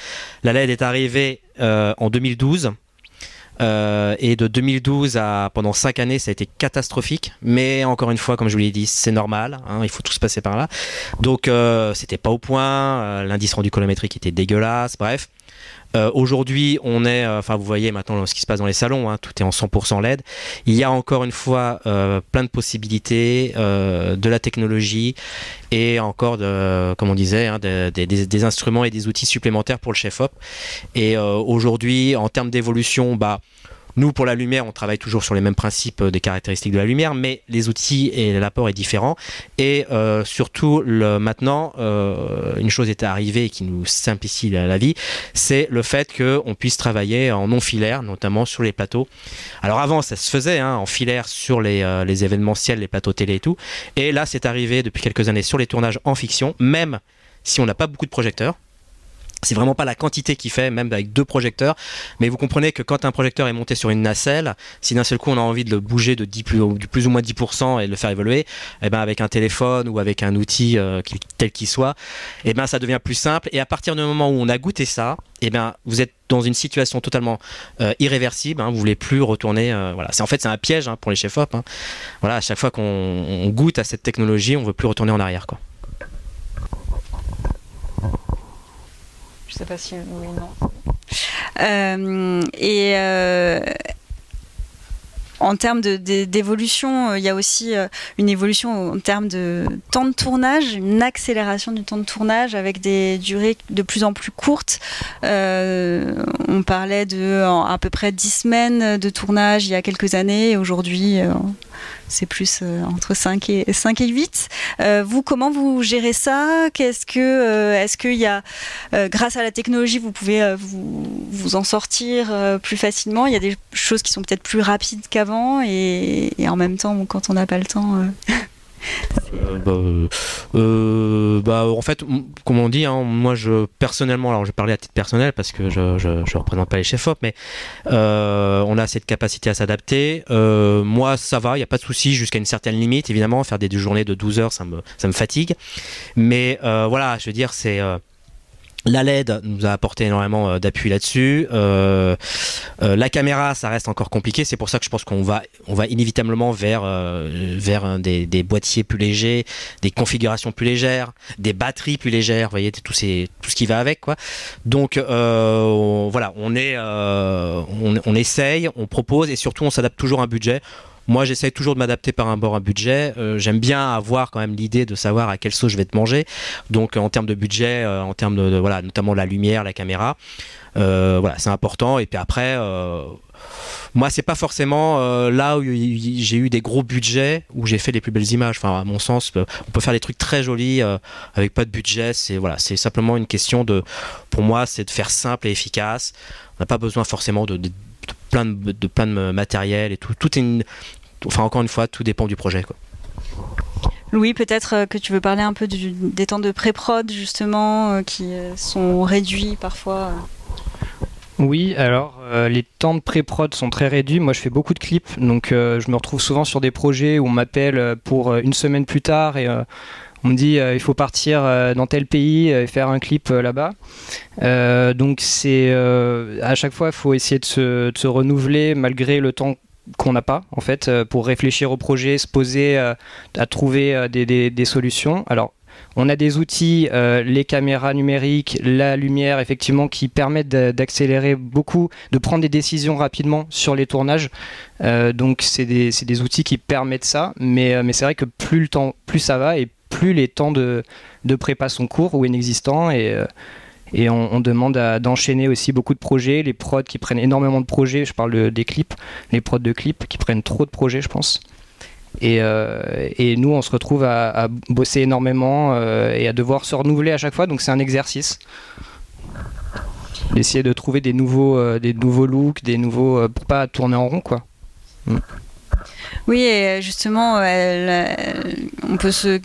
La LED est arrivée en 2012. Euh, et de 2012 à pendant 5 années, ça a été catastrophique. Mais encore une fois, comme je vous l'ai dit, c'est normal. Hein, il faut tous passer par là. Donc, euh, c'était pas au point. Euh, l'indice rendu colorimétrique était dégueulasse. Bref. Euh, aujourd'hui, on est, euh, enfin vous voyez maintenant ce qui se passe dans les salons, hein, tout est en 100% LED. Il y a encore une fois euh, plein de possibilités, de la technologie et encore, de, comme on disait, hein, des, instruments et des outils supplémentaires pour le chef-op. Et aujourd'hui, en termes d'évolution, bah nous, pour la lumière, on travaille toujours sur les mêmes principes euh, des caractéristiques de la lumière, mais les outils et l'apport est différent. Et euh, surtout, maintenant, euh, une chose est arrivée qui nous simplifie la, vie, c'est le fait qu'on puisse travailler en non filaire, notamment sur les plateaux. Alors avant, ça se faisait hein, en filaire sur les, les événementiels, les plateaux télé et tout. Et là, c'est arrivé depuis quelques années sur les tournages en fiction, même si on n'a pas beaucoup de projecteurs. C'est vraiment pas la quantité qui fait, même avec deux projecteurs. Mais vous comprenez que quand un projecteur est monté sur une nacelle, si d'un seul coup on a envie de le bouger de 10 plus, ou moins 10% et de le faire évoluer, eh ben avec un téléphone ou avec un outil euh, tel qu'il soit, eh ben ça devient plus simple. Et à partir du moment où on a goûté ça, eh ben vous êtes dans une situation totalement euh, irréversible. Hein, vous voulez plus retourner. Euh, voilà, c'est en fait c'est un piège hein, pour les chefs op. Hein. Voilà, à chaque fois qu'on goûte à cette technologie, on veut plus retourner en arrière, quoi. Je sais pas si oui non. Euh, euh, en termes d'évolution, euh, il y a aussi une évolution en termes de temps de tournage, une accélération du temps de tournage avec des durées de plus en plus courtes. on parlait de à peu près 10 semaines de tournage il y a quelques années. Aujourd'hui, c'est plus euh, entre 5 et, 5 et 8. Euh, vous, comment vous gérez ça? Qu'est-ce que, euh, Est-ce qu'il y a, grâce à la technologie, vous pouvez vous, vous, en sortir plus facilement? Il y a des choses qui sont peut-être plus rapides qu'avant et, en même temps, quand on n'a pas le temps, euh, bah, euh, bah, en fait, comme on dit, hein, moi je personnellement, alors je parler à titre personnel parce que je, je, représente pas les chefs op, mais euh, on a cette capacité à s'adapter. moi, ça va, il n'y a pas de souci jusqu'à une certaine limite. Évidemment, faire des, journées de 12 heures, ça me, ça me fatigue. Mais voilà, je veux dire, c'est La LED nous a apporté énormément euh, d'appui là-dessus. Euh, euh, la caméra, ça reste encore compliqué. C'est pour ça que je pense qu'on va, on va inévitablement vers, vers des, des, boîtiers plus légers, des configurations plus légères, des batteries plus légères. Vous voyez, tout, ce qui va avec, quoi. Donc voilà, on est, on essaye, on propose et surtout on s'adapte toujours à un budget. Moi, j'essaye toujours de m'adapter par un bord à budget. Euh, j'aime bien avoir quand même l'idée de savoir à quelle sauce je vais te manger. Donc, en termes de budget, euh, en termes de, voilà, notamment la lumière, la caméra, euh, voilà, c'est important. Et puis après, moi, c'est pas forcément là où j'ai eu des gros budgets où j'ai fait les plus belles images. Enfin, à mon sens, on peut faire des trucs très jolis avec pas de budget. C'est voilà, c'est simplement une question de, pour moi, c'est de faire simple et efficace. On n'a pas besoin forcément de de plein de, de, plein de matériel et tout. Tout est une... Enfin, encore une fois, tout dépend du projet. Quoi. Louis, peut-être euh, que tu veux parler un peu du, des temps de pré-prod, justement, euh, qui euh, sont réduits parfois. Oui, alors les temps de pré-prod sont très réduits. Moi, je fais beaucoup de clips, donc je me retrouve souvent sur des projets où on m'appelle pour une semaine plus tard et on me dit euh, il faut partir euh, dans tel pays et faire un clip euh, là-bas. donc c'est à chaque fois il faut essayer de se, renouveler malgré le temps qu'on n'a pas en fait pour réfléchir au projet, se poser à trouver des, solutions. Alors on a des outils, les caméras numériques, la lumière, effectivement, qui permettent d'accélérer beaucoup, de prendre des décisions rapidement sur les tournages. donc, c'est des, des, outils qui permettent ça, mais, mais c'est vrai que plus le temps, plus ça va plus les temps de, de prépa sont courts ou inexistants et, euh, et on, demande d'enchaîner aussi beaucoup de projets, les prods qui prennent énormément de projets, je parle des clips, les prods de clips qui prennent trop de projets je pense. Et, euh, et nous on se retrouve à, bosser énormément euh, et à devoir se renouveler à chaque fois, donc c'est un exercice d'essayer de trouver des nouveaux, des nouveaux looks, des nouveaux pour pas tourner en rond quoi. Mm. Oui, et justement, on peut se,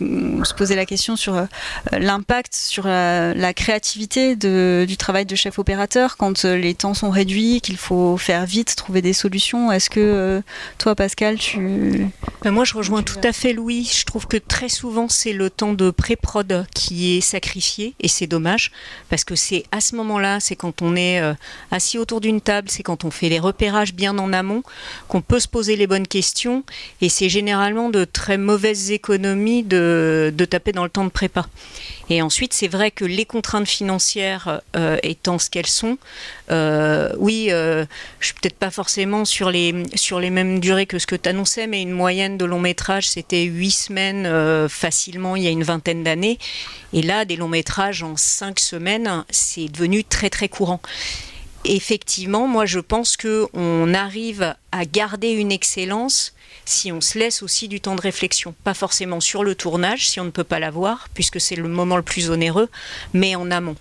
poser la question sur euh, l'impact sur la, créativité du travail de chef opérateur quand euh, les temps sont réduits, qu'il faut faire vite, trouver des solutions. Est-ce que euh, toi, Pascal, tu... Ben, moi, je rejoins tout à fait Louis. Je trouve que très souvent, c'est le temps de pré-prod qui est sacrifié, et c'est dommage, parce que c'est à ce moment-là, c'est quand on est assis autour d'une table, c'est quand on fait les repérages bien en amont, qu'on peut se poser les bonnes questions et c'est généralement de très mauvaises économies de, taper dans le temps de prépa. Et ensuite, c'est vrai que les contraintes financières euh, étant ce qu'elles sont, euh, oui, euh, je suis peut-être pas forcément sur les, sur les mêmes durées que ce que tu annonçais, mais une moyenne de long métrage, c'était huit semaines facilement il y a une vingtaine d'années. Et là, des longs métrages en cinq semaines, c'est devenu très très courant effectivement, moi je pense qu'on arrive à garder une excellence si on se laisse aussi du temps de réflexion. Pas forcément sur le tournage, si on ne peut pas l'avoir, puisque c'est le moment le plus onéreux, mais en amont.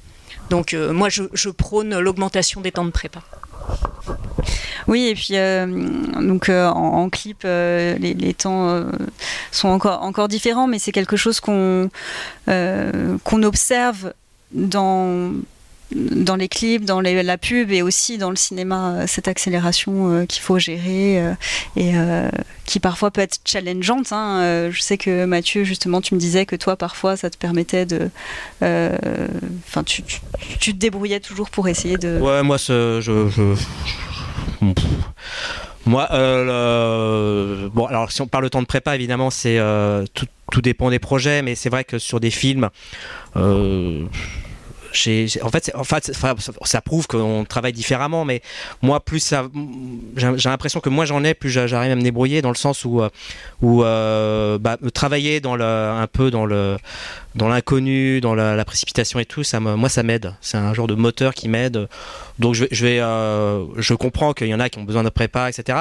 Donc euh, moi, je, prône l'augmentation des temps de prépa. Oui, et puis euh, donc euh, en, clip, les, temps sont encore, encore différents, mais c'est quelque chose qu'on qu'on observe dans dans les clips, dans la pub et aussi dans le cinéma, euh, cette accélération euh, qu'il faut gérer euh, et qui parfois peut être challengeante. Hein. je sais que Mathieu, justement, tu me disais que toi, parfois, ça te permettait de. Enfin, tu, te débrouillais toujours pour essayer de. Ouais, moi, je. Moi, bon, alors si on parle de temps de prépa, évidemment, c'est tout, dépend des projets, mais c'est vrai que sur des films, en fait, ça, prouve qu'on travaille différemment, mais moi, plus j'ai l'impression que moi j'en ai, plus j'arrive à me débrouiller dans le sens où, euh, où euh, bah, travailler un peu dans l'inconnu, dans la, précipitation et tout, ça moi ça m'aide. C'est un genre de moteur qui m'aide. Donc je euh, comprends qu'il y en a qui ont besoin de prépa, etc.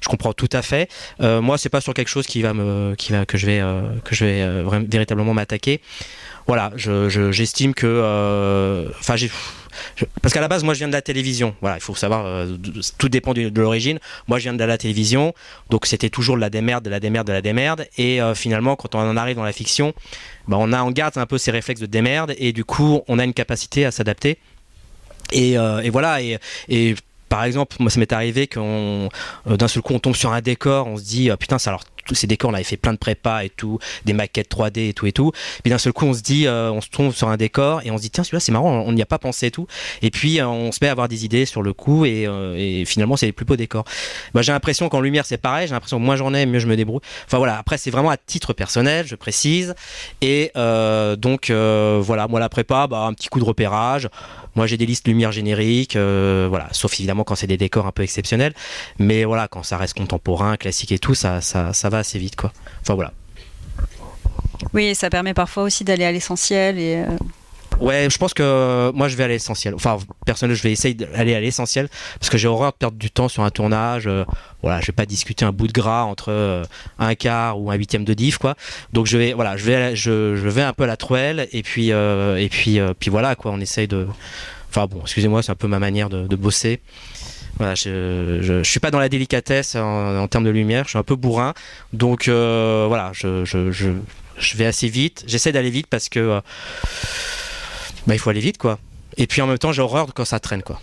Je comprends tout à fait. moi, c'est pas sur quelque chose qui va que je vais véritablement m'attaquer voilà, j'estime que, euh, enfin, parce qu'à la base, moi, je viens de la télévision. Voilà, il faut savoir, euh, tout dépend de, l'origine. Moi, je viens de la télévision, donc c'était toujours de la démerde, de la démerde, de la démerde. Et euh, finalement, quand on en arrive dans la fiction, bah, on, a, on garde un peu ces réflexes de démerde, et du coup, on a une capacité à s'adapter. Et, voilà, par exemple, moi ça m'est arrivé qu'on d'un seul coup on tombe sur un décor, on se dit putain ça alors tous ces décors, on avait fait plein de prépa et tout, des maquettes 3D et tout et tout. Puis d'un seul coup, on se dit, on se tombe sur un décor et on se dit, tiens, celui-là, c'est marrant, on n'y a pas pensé et tout. Et puis, on se met à avoir des idées sur le coup et, finalement, c'est les plus beaux décors. Bah, j'ai l'impression qu'en lumière, c'est pareil. J'ai l'impression que moins j'en ai, mieux je me débrouille. Enfin voilà, après, c'est vraiment à titre personnel, je précise. Et donc, voilà, moi, la prépa, bah, un petit coup de repérage. Moi, j'ai des listes lumière génériques, voilà, sauf évidemment quand c'est des décors un peu exceptionnels. Mais voilà, quand ça reste contemporain, classique et tout, ça, ça, ça va assez vite, quoi. Enfin voilà. Oui, ça permet parfois aussi d'aller à l'essentiel et. Euh, ouais, je pense que moi je vais à l'essentiel. Enfin, personnellement, je vais essayer d'aller à l'essentiel parce que j'ai horreur de perdre du temps sur un tournage. Euh, voilà, je vais pas discuter un bout de gras entre euh, un quart ou un huitième de diff, quoi. Donc je vais, voilà, je vais, je, je vais un peu à la truelle et puis, et puis, puis voilà, quoi. On essaye de. Enfin bon, excusez-moi, c'est un peu ma manière de, de bosser. Voilà, je, je, suis pas dans la délicatesse en, termes de lumière, je suis un peu bourrin. Donc euh, voilà, je, je, je, vais assez vite. J'essaie d'aller vite parce que euh, bah, il faut aller vite quoi. Et puis en même temps, j'ai horreur quand ça traîne quoi.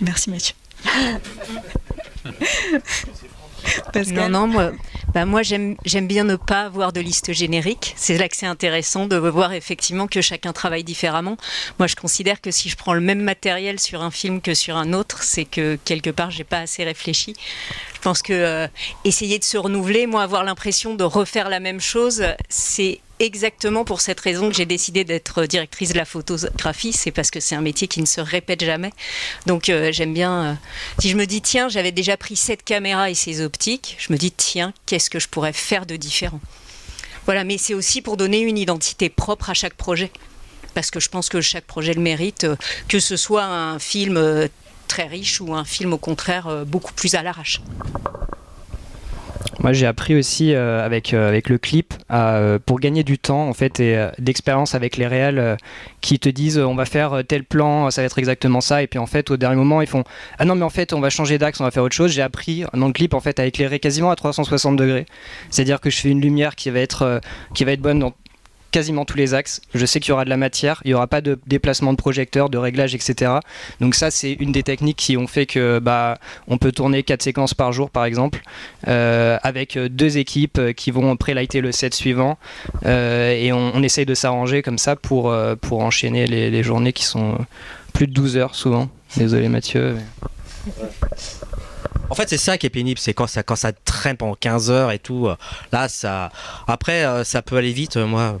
Merci Mathieu. Non, non, moi, bah moi j'aime bien ne pas avoir de liste générique. C'est là que c'est intéressant de voir effectivement que chacun travaille différemment. Moi, je considère que si je prends le même matériel sur un film que sur un autre, c'est que quelque part, j'ai pas assez réfléchi. Je pense que euh, essayer de se renouveler, moi, avoir l'impression de refaire la même chose, c'est exactement pour cette raison que j'ai décidé d'être directrice de la photographie. C'est parce que c'est un métier qui ne se répète jamais. Donc euh, j'aime bien. Euh, si je me dis, tiens, j'avais déjà pris cette caméra et ces optiques, je me dis, tiens, qu'est-ce que je pourrais faire de différent? Voilà, mais c'est aussi pour donner une identité propre à chaque projet. Parce que je pense que chaque projet le mérite, euh, que ce soit un film très riche ou un film au contraire beaucoup plus à l'arrache. Moi, j'ai appris aussi euh, avec, euh, avec le clip euh, pour gagner du temps en fait et d'expérience avec les réels qui te disent on va faire tel plan, ça va être exactement ça et puis en fait au dernier moment ils font ah non mais en fait on va changer d'axe, on va faire autre chose. J'ai appris dans le clip en fait à éclairer quasiment à 360 degrés. C'est-à-dire que je fais une lumière qui va être qui va être bonne dans quasiment tous les axes. Je sais qu'il y aura de la matière, il n'y aura pas de déplacement de projecteur, de réglage, etc. Donc ça, c'est une des techniques qui ont fait que bah, on peut tourner quatre séquences par jour, par exemple, euh, avec deux équipes qui vont pré-lighter le set suivant. Euh, et on, essaye de s'arranger comme ça pour, euh, pour enchaîner les, journées qui sont plus de 12 heures souvent. Désolé Mathieu. En fait, c'est ça qui est pénible, c'est quand ça, quand ça traîne pendant 15 heures et tout. Là, ça. Après, ça peut aller vite. Moi,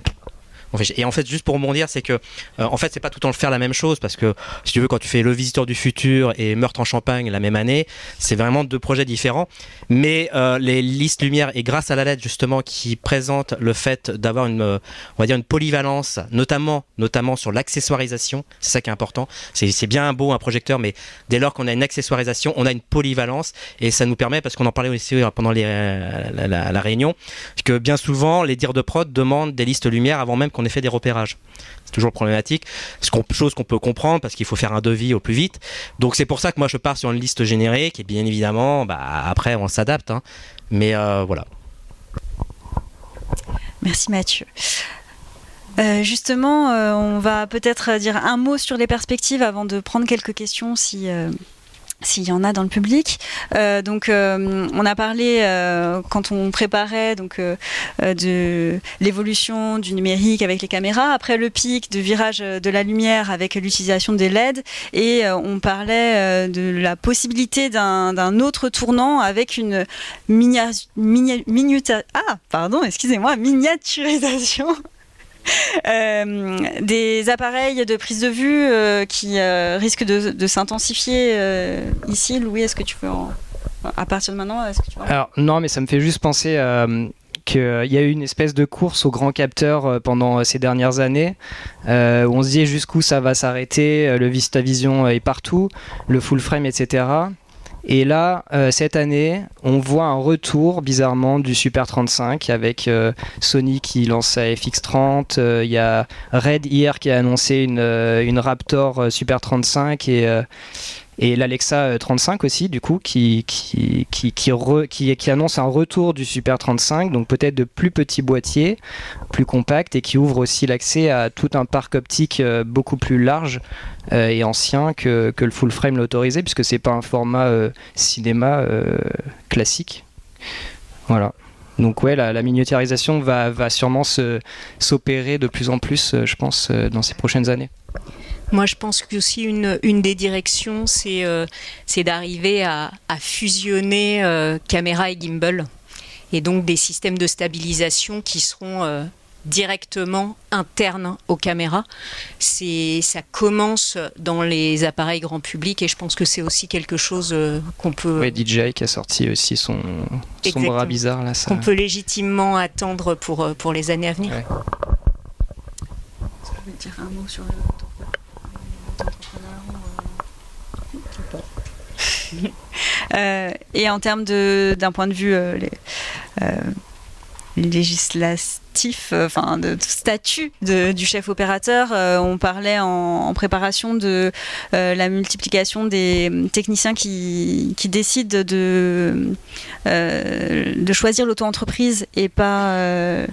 et en fait, juste pour rebondir, c'est que euh, en fait, c'est pas tout le temps le faire la même chose parce que si tu veux, quand tu fais Le Visiteur du futur et Meurtre en Champagne la même année, c'est vraiment deux projets différents. Mais euh, les listes lumière et grâce à la lettre justement qui présente le fait d'avoir une, on va dire une polyvalence, notamment, notamment sur l'accessoirisation, c'est ça qui est important. C'est bien beau un projecteur, mais dès lors qu'on a une accessoirisation, on a une polyvalence et ça nous permet, parce qu'on en parlait aussi pendant les, la, la, la réunion, que bien souvent les dires de prod demandent des listes lumière avant même qu'on fait des repérages. C'est toujours problématique, chose qu'on peut comprendre parce qu'il faut faire un devis au plus vite. Donc c'est pour ça que moi je pars sur une liste générique et bien évidemment, bah, après on s'adapte. Hein. Mais euh, voilà. Merci Mathieu. Euh, justement, euh, on va peut-être dire un mot sur les perspectives avant de prendre quelques questions si, s'il y en a dans le public. Euh, donc, euh, on a parlé euh, quand on préparait donc de l'évolution du numérique avec les caméras, après le pic de virage de la lumière avec l'utilisation des LED, et on parlait de la possibilité d'un autre tournant avec une ah, pardon, excusez-moi, miniaturisation Euh, des appareils de prise de vue euh, qui euh, risquent de, s'intensifier ici. Louis, est-ce que tu peux en... À partir de maintenant, non, mais ça me fait juste penser qu'il y a eu une espèce de course au grand capteur pendant ces dernières années, où on se dit jusqu'où ça va s'arrêter, le Vista Vision est partout, le full frame, etc. Et là, euh, cette année, on voit un retour bizarrement du Super 35 avec euh, Sony qui lance sa FX30. Euh, il y a Red hier qui a annoncé une, une Raptor Super 35 et et l'Alexa 35 aussi, du coup, qui, qui, qui, qui, annonce un retour du Super 35, donc peut-être de plus petits boîtiers, plus compacts, et qui ouvre aussi l'accès à tout un parc optique beaucoup plus large et ancien que, que le full frame l'autorisait, puisque c'est pas un format cinéma classique. Voilà. Donc ouais, la, miniaturisation va, va sûrement s'opérer de plus en plus, euh, je pense, euh, dans ces prochaines années. Moi, je pense qu'aussi une, une des directions, c'est euh, d'arriver à, fusionner caméra et gimbal, et donc des systèmes de stabilisation qui seront directement interne aux caméras. C'est, ça commence dans les appareils grand public et je pense que c'est aussi quelque chose euh, qu'on peut. Oui, DJI qui a sorti aussi son, son bras bizarre là. Ça... Qu'on peut légitimement attendre pour, euh, pour les années à venir. Ouais. dire un mot sur euh, et en termes de, d'un point de vue législatif, euh, enfin de, statut du chef opérateur. Euh, on parlait en, préparation de euh, la multiplication des techniciens qui, décident de, de choisir l'auto-entreprise et pas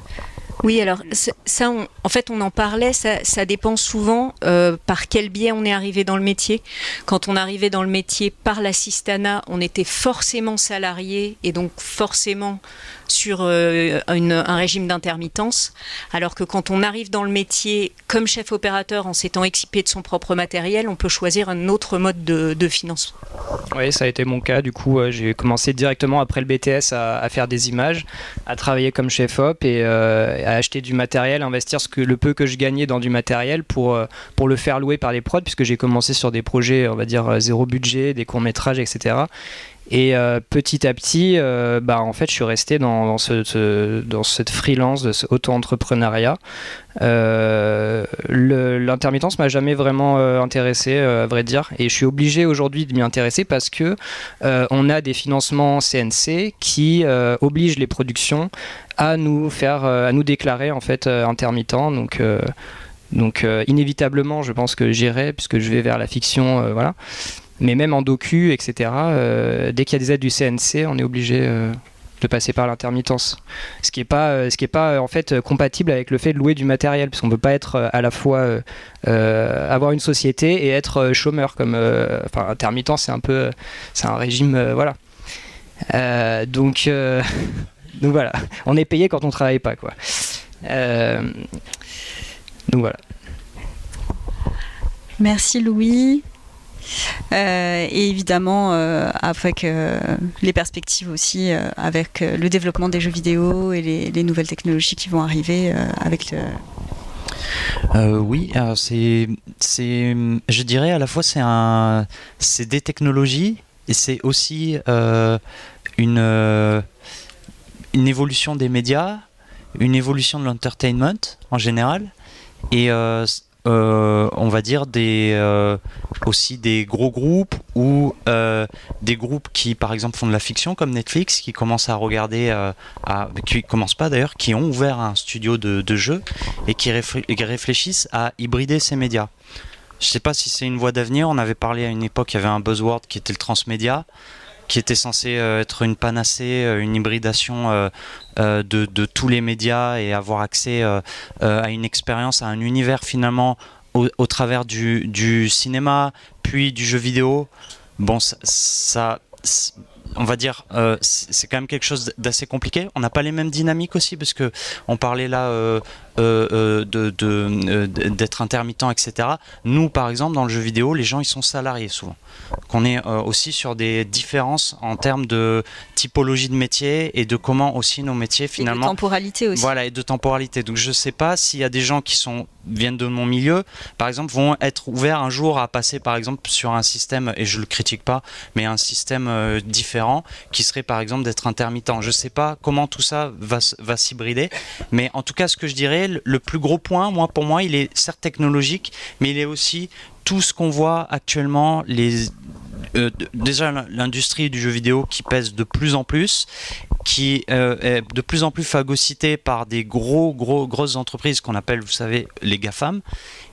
oui, alors ça, en fait, on en parlait, ça, dépend souvent euh, par quel biais on est arrivé dans le métier. Quand on arrivait dans le métier par l'assistana, on était forcément salarié et donc forcément sur euh, un régime d'intermittence, alors que quand on arrive dans le métier comme chef opérateur en s'étant équipé de son propre matériel, on peut choisir un autre mode de, de financement. Oui, ça a été mon cas. Du coup, euh, j'ai commencé directement après le BTS à, faire des images, à travailler comme chef op et à acheter du matériel, investir ce que, le peu que je gagnais dans du matériel pour, euh, pour le faire louer par les prods, puisque j'ai commencé sur des projets, on va dire, euh, zéro budget, des courts-métrages, etc. Et euh, petit à petit, bah, en fait, je suis resté dans, dans, ce, dans cette freelance, de ce auto-entrepreneuriat. L'intermittence m'a jamais vraiment intéressé, à vrai dire. Et je suis obligé aujourd'hui de m'y intéresser parce que on a des financements CNC qui obligent les productions à nous faire, euh, à nous déclarer en fait euh, intermittent. Donc euh, donc inévitablement, je pense que j'irai puisque je vais vers la fiction, voilà. Mais même en docu, etc. dès qu'il y a des aides du CNC, on est obligé de passer par l'intermittence. Ce qui n'est pas, ce qui est pas en fait compatible avec le fait de louer du matériel, parce qu'on peut pas être à la fois avoir une société et être chômeur comme, enfin intermittent, c'est un peu, c'est un régime, voilà. donc donc voilà, on est payé quand on travaille pas, quoi. Euh, donc voilà. Merci Louis. Euh, et évidemment, euh, avec les perspectives aussi, avec le développement des jeux vidéo et les, nouvelles technologies qui vont arriver avec le. oui, c'est, c'est, je dirais à la fois c'est des technologies et c'est aussi une une évolution des médias, une évolution de l'entertainment en général, et euh, euh, on va dire euh, aussi des gros groupes ou des groupes qui par exemple font de la fiction comme Netflix qui commencent à regarder, qui commencent pas d'ailleurs, qui ont ouvert un studio de, de jeux et qui réfléchissent à hybrider ces médias. Je sais pas si c'est une voie d'avenir, on avait parlé à une époque, il y avait un buzzword qui était le transmédia qui était censé euh, être une panacée, euh, une hybridation euh, de, tous les médias et avoir accès à une expérience, à un univers finalement au, travers du, cinéma, puis du jeu vidéo. Bon, ça on va dire, c'est quand même quelque chose d'assez compliqué. On n'a pas les mêmes dynamiques aussi, parce que on parlait là euh, d'être intermittent, etc. Nous, par exemple, dans le jeu vidéo, les gens ils sont salariés souvent. Qu'on est aussi sur des différences en termes de typologie de métier et de comment aussi nos métiers finalement. Et de temporalité aussi. Voilà, et de temporalité. Donc je sais pas s'il y a des gens qui sont viennent de mon milieu, par exemple, vont être ouverts un jour à passer, par exemple, sur un système, et je le critique pas, mais un système euh, différent, qui serait, par exemple, d'être intermittent. Je sais pas comment tout ça va, va s'hybrider, mais en tout cas, ce que je dirais, le plus gros point, moi, pour moi, il est certes technologique, mais il est aussi tout ce qu'on voit actuellement, les, euh, déjà l'industrie du jeu vidéo qui pèse de plus en plus qui euh, est de plus en plus phagocyté par des gros, gros, grosses entreprises qu'on appelle, vous savez, les GAFAM,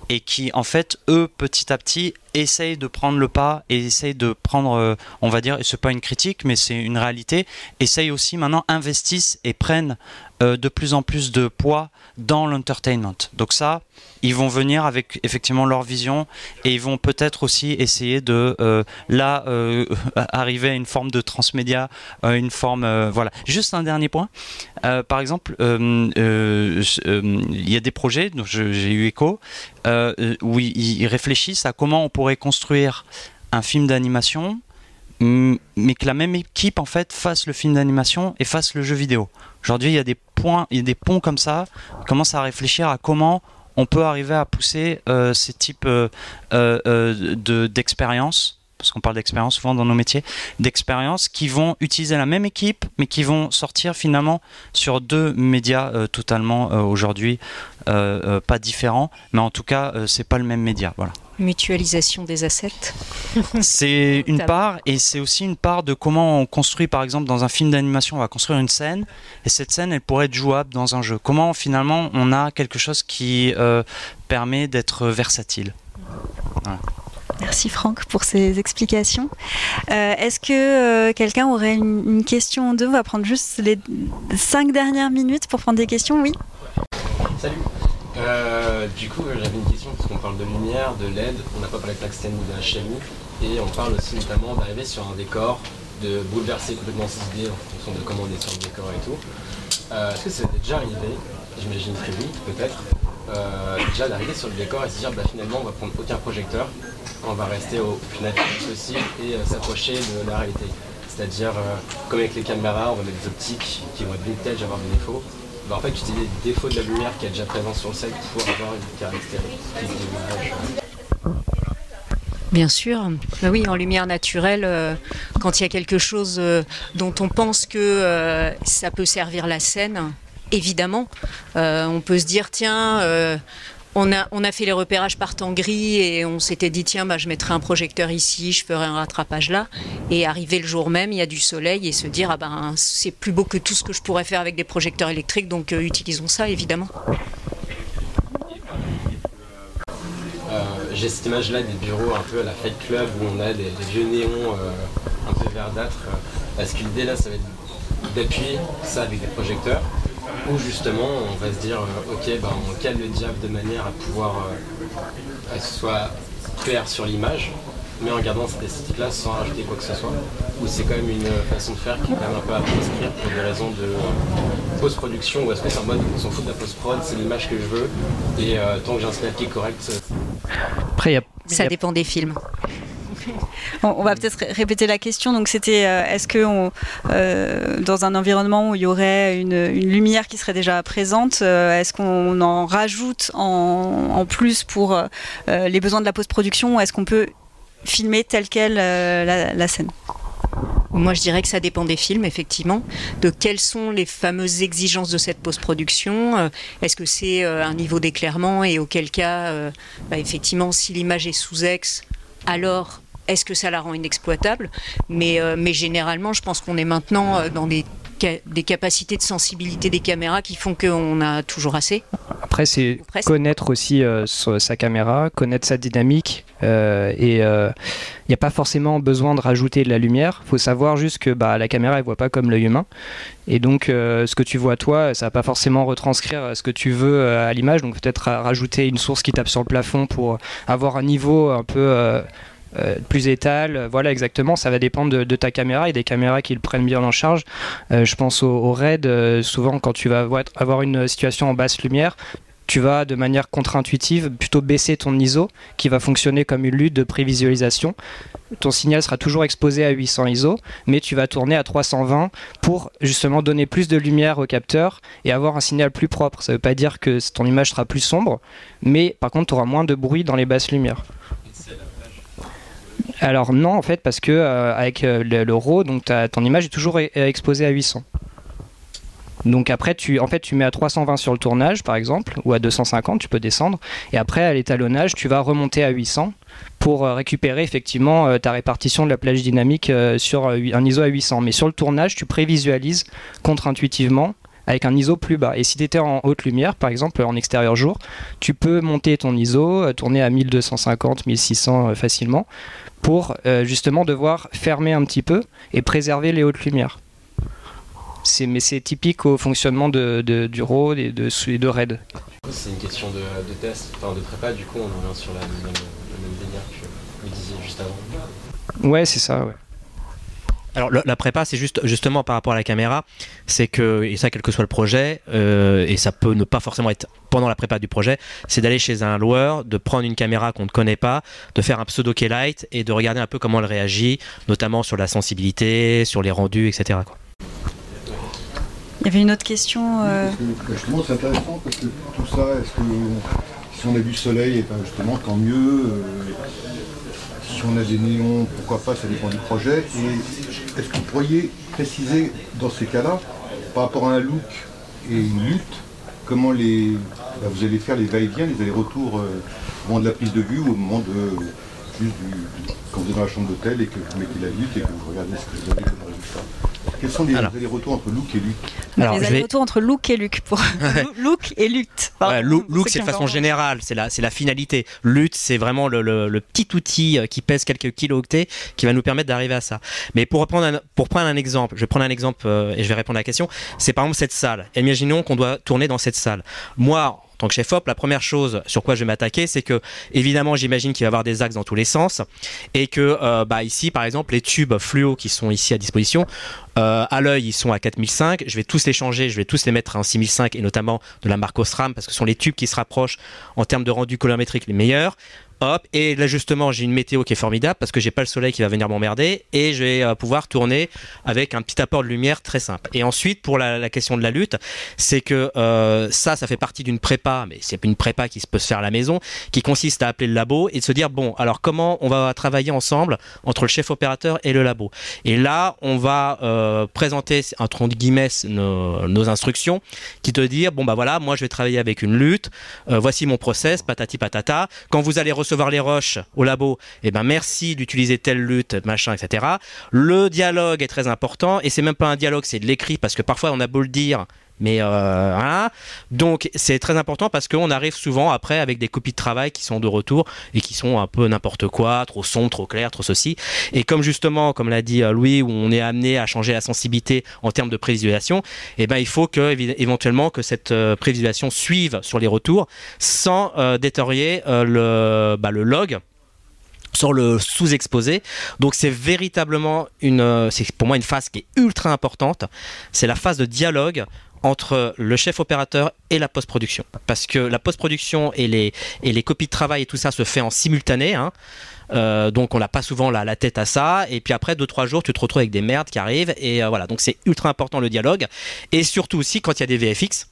et qui, en fait, eux, petit à petit, essayent de prendre le pas et essayent de prendre, euh, on va dire, et c'est pas une critique, mais c'est une réalité, essayent aussi maintenant, investissent et prennent euh, de plus en plus de poids dans l'entertainment. Donc ça, ils vont venir avec effectivement leur vision et ils vont peut-être aussi essayer de euh, là euh, arriver à une forme de transmédia, une forme voilà. Juste un dernier point. par exemple, il y a des projets dont j'ai eu écho où ils réfléchissent à comment on pourrait construire un film d'animation mais que la même équipe en fait fasse le film d'animation et fasse le jeu vidéo. Aujourd'hui, il y a des il y a des ponts comme ça. On commence à réfléchir à comment on peut arriver à pousser euh, ces types euh, euh, d'expériences parce qu'on parle d'expérience souvent dans nos métiers, d'expériences qui vont utiliser la même équipe, mais qui vont sortir finalement sur deux médias totalement aujourd'hui pas différents, mais en tout cas c'est pas le même média. Voilà mutualisation des assets C'est une part, et c'est aussi une part de comment on construit, par exemple, dans un film d'animation, on va construire une scène, et cette scène, elle pourrait être jouable dans un jeu. Comment finalement on a quelque chose qui euh, permet d'être versatile? Merci Franck pour ces explications. Euh, est-ce que euh, quelqu'un aurait une, une, question deux? On va prendre juste les cinq dernières minutes pour prendre des questions, oui Salut euh, du coup, j'avais une question parce qu'on parle de lumière, de LED, on n'a pas parlé de Tungsten ou de HMI, et on parle aussi notamment d'arriver sur un décor, de bouleverser complètement ses idées en fonction de comment on est sur le décor et tout. Euh, est-ce que ça déjà arrivé J'imagine que oui, peut-être. Euh, déjà d'arriver sur le décor et se dire bah, finalement on va prendre aucun projecteur, on va rester au plus naturel possible et s'approcher de la réalité. C'est-à-dire, comme avec les caméras, on va mettre des optiques qui vont être vintage, avoir des défauts. Bah, en fait, utiliser les défauts de la lumière qui est déjà présent sur le set pour avoir une caractéristique d'image. Bien sûr. Bah oui, en lumière naturelle, euh, quand il y a quelque chose euh, dont on pense que euh, ça peut servir la scène, évidemment, on peut se dire tiens, on a, fait les repérages par gris et on s'était dit tiens bah, je mettrai un projecteur ici, je ferai un rattrapage là et arriver le jour même il y a du soleil et se dire ah ben c'est plus beau que tout ce que je pourrais faire avec des projecteurs électriques donc euh, utilisons ça évidemment. Euh, j'ai cette image là des bureaux un peu à la Fight Club où on a des, vieux néons euh, un peu verdâtres. Est-ce que l'idée là ça va être d'appuyer ça avec des projecteurs où justement on va se dire euh, ok bah, on cale le diable de manière à pouvoir euh, que ce soit clair sur l'image mais en gardant cette esthétique là sans rajouter quoi que ce soit. Ou c'est quand même une façon de faire qui est quand même un peu à prescrire pour des raisons de post-production ou est-ce que c'est en mode on s'en fout de la post-prod c'est l'image que je veux et euh, tant que j'ai un snap qui est correct Après, ça dépend des films on, va peut-être répéter la question. Donc, c'était euh, est-ce que euh, dans un environnement où il y aurait une, lumière qui serait déjà présente, euh, est-ce qu'on en rajoute en, plus pour les besoins de la post-production ou est-ce qu'on peut filmer telle quelle la, scène? Moi, je dirais que ça dépend des films, effectivement, de quelles sont les fameuses exigences de cette post-production. Est-ce que c'est un niveau d'éclairement et auquel cas, bah, effectivement, si l'image est sous ex, alors est-ce que ça la rend inexploitable? Mais, euh, mais généralement, je pense qu'on est maintenant euh, dans des des capacités de sensibilité des caméras qui font qu'on a toujours assez. Après, c'est connaître aussi euh, sa caméra, connaître sa dynamique. et il n'y a pas forcément besoin de rajouter de la lumière. Il faut savoir juste que bah, la caméra, elle voit pas comme l'œil humain. Et donc, ce que tu vois toi, ça va pas forcément retranscrire ce que tu veux à l'image. Donc, peut-être rajouter une source qui tape sur le plafond pour avoir un niveau un peu euh, plus étal. Voilà, exactement. Ça va dépendre de, ta caméra et des caméras qui le prennent bien en charge. Euh, je pense au, RAID. Euh, souvent, quand tu vas avoir une situation en basse lumière, tu vas de manière contre-intuitive plutôt baisser ton ISO qui va fonctionner comme une lutte de prévisualisation. Ton signal sera toujours exposé à 800 ISO, mais tu vas tourner à 320 pour justement donner plus de lumière au capteur et avoir un signal plus propre. Ça ne veut pas dire que ton image sera plus sombre, mais par contre tu auras moins de bruit dans les basses lumières. Alors non, en fait, parce que euh, avec euh, le, RAW, donc ton image est toujours exposée à 800. Donc après, tu, en fait, tu mets à 320 sur le tournage, par exemple, ou à 250, tu peux descendre. Et après, à l'étalonnage, tu vas remonter à 800 pour euh, récupérer effectivement euh, ta répartition de la plage dynamique euh, sur un ISO à 800. Mais sur le tournage, tu prévisualises contre-intuitivement avec un ISO plus bas. Et si tu étais en haute lumière, par exemple en extérieur jour, tu peux monter ton ISO, tourner à 1250, 1600 facilement, pour justement devoir fermer un petit peu et préserver les hautes lumières mais c'est typique au fonctionnement de, du RAW et de, de RAID. C'est une question de, test, enfin de prépa, du coup on revient sur la même, le même délire que vous disiez juste avant. Ouais, c'est ça, ouais. Alors la prépa, c'est juste justement par rapport à la caméra, c'est que et ça quel que soit le projet, euh, et ça peut ne pas forcément être pendant la prépa du projet, c'est d'aller chez un loueur, de prendre une caméra qu'on ne connaît pas, de faire un pseudo light et de regarder un peu comment elle réagit, notamment sur la sensibilité, sur les rendus, etc. Quoi. Il y avait une autre question. Euh... Justement, c'est intéressant parce que tout ça, est-ce que si on a du soleil, et ben justement, tant mieux. Euh, si on a des néons, pourquoi pas, ça dépend du projet. Et est-ce que vous pourriez préciser dans ces cas-là, par rapport à un look et une lutte, comment ben, vous allez faire les va-et-vient, les allers-retours euh, au moment de la prise de vue ou au moment de juste quand vous êtes dans la chambre d'hôtel et que vous mettez la lutte et que vous regardez ce que vous avez comme résultat? Quels sont les, allers-retours entre Luke et Luc Alors, Les allers-retours entre Luke et Luc. Pour... Luke et Lutte. Luke, c'est de façon générale, c'est la, la finalité. Lutte, c'est vraiment le, petit outil euh, qui pèse quelques kilooctets qui va nous permettre d'arriver à ça. Mais pour, prendre un, pour prendre un exemple, je vais prendre un exemple euh, et je vais répondre à la question. C'est par exemple cette salle. Imaginons qu'on doit tourner dans cette salle. Moi, tant que chef op, la première chose sur quoi je vais m'attaquer, c'est que évidemment, j'imagine qu'il va y avoir des axes dans tous les sens et que euh, bah, ici, par exemple, les tubes fluo qui sont ici à disposition, euh, à l'œil, ils sont à 4005. Je vais tous les changer, je vais tous les mettre en 6005 et notamment de la marque Osram parce que ce sont les tubes qui se rapprochent en termes de rendu colorimétrique les meilleurs. Et là justement j'ai une météo qui est formidable parce que j'ai pas le soleil qui va venir m'emmerder et je vais euh, pouvoir tourner avec un petit apport de lumière très simple. Et ensuite pour la, question de la lutte, c'est que euh, ça, ça fait partie d'une prépa, mais c'est une prépa qui se peut se faire à la maison, qui consiste à appeler le labo et de se dire bon alors comment on va travailler ensemble entre le chef opérateur et le labo? Et là on va euh, présenter entre guillemets nos, nos, instructions qui te dire bon bah voilà moi je vais travailler avec une lutte, voici mon process, patati patata. Quand vous allez recevoir les roches au labo, eh ben merci d'utiliser telle lutte, machin, etc. Le dialogue est très important et c'est même pas un dialogue, c'est de l'écrit parce que parfois on a beau le dire, mais euh, voilà. Donc c'est très important parce qu'on arrive souvent après avec des copies de travail qui sont de retour et qui sont un peu n'importe quoi, trop sombre, trop clair, trop ceci. Et comme justement, comme l'a dit euh, Louis, où on est amené à changer la sensibilité en termes de prévisualisation, eh ben il faut que éventuellement que cette euh, prévisualisation suive sur les retours sans euh, détériorer le, bah, le log sur le sous-exposé. Donc c'est véritablement une, c'est pour moi une phase qui est ultra importante. C'est la phase de dialogue entre le chef opérateur et la post-production. Parce que la post-production et les, copies de travail et tout ça se fait en simultané. Hein. Euh, donc on n'a pas souvent la, tête à ça. Et puis après, deux, trois jours, tu te retrouves avec des merdes qui arrivent. Et euh, voilà, donc c'est ultra important le dialogue. Et surtout aussi quand il y a des VFX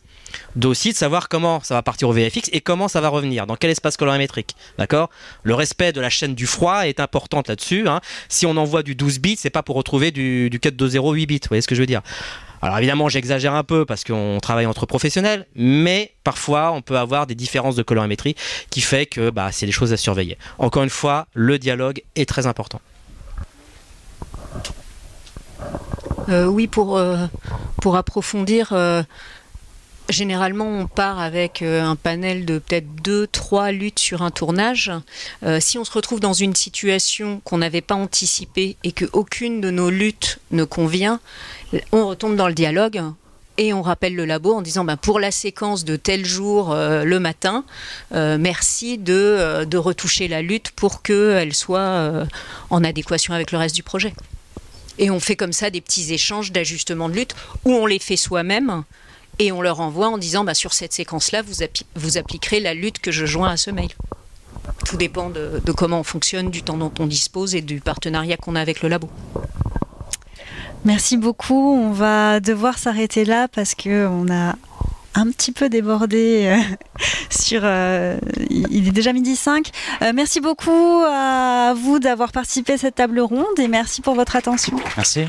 d'aussi de savoir comment ça va partir au VFX et comment ça va revenir, dans quel espace colorimétrique. D'accord? Le respect de la chaîne du froid est important là-dessus. Hein. Si on envoie du 12 bits, c'est pas pour retrouver du, du 4.2.0 8 bits. Vous voyez ce que je veux dire? Alors évidemment, j'exagère un peu parce qu'on travaille entre professionnels, mais parfois on peut avoir des différences de colorimétrie qui fait que bah, c'est des choses à surveiller. Encore une fois, le dialogue est très important. Euh, oui, pour, euh, approfondir, euh, Généralement, on part avec euh, un panel de peut-être deux, trois luttes sur un tournage. Euh, si on se retrouve dans une situation qu'on n'avait pas anticipée et qu'aucune de nos luttes ne convient, on retombe dans le dialogue et on rappelle le labo en disant ben, pour la séquence de tel jour euh, le matin, merci de, de, retoucher la lutte pour qu'elle soit en adéquation avec le reste du projet. Et on fait comme ça des petits échanges d'ajustement de lutte où on les fait soi-même et on leur envoie en disant bah, sur cette séquence-là, vous, vous appliquerez la lutte que je joins à ce mail. Tout dépend de, de, comment on fonctionne, du temps dont on dispose et du partenariat qu'on a avec le labo. Merci beaucoup. On va devoir s'arrêter là parce que on a un petit peu débordé euh, sur. Euh, il est déjà midi 5. Euh, merci beaucoup à vous d'avoir participé à cette table ronde et merci pour votre attention. Merci.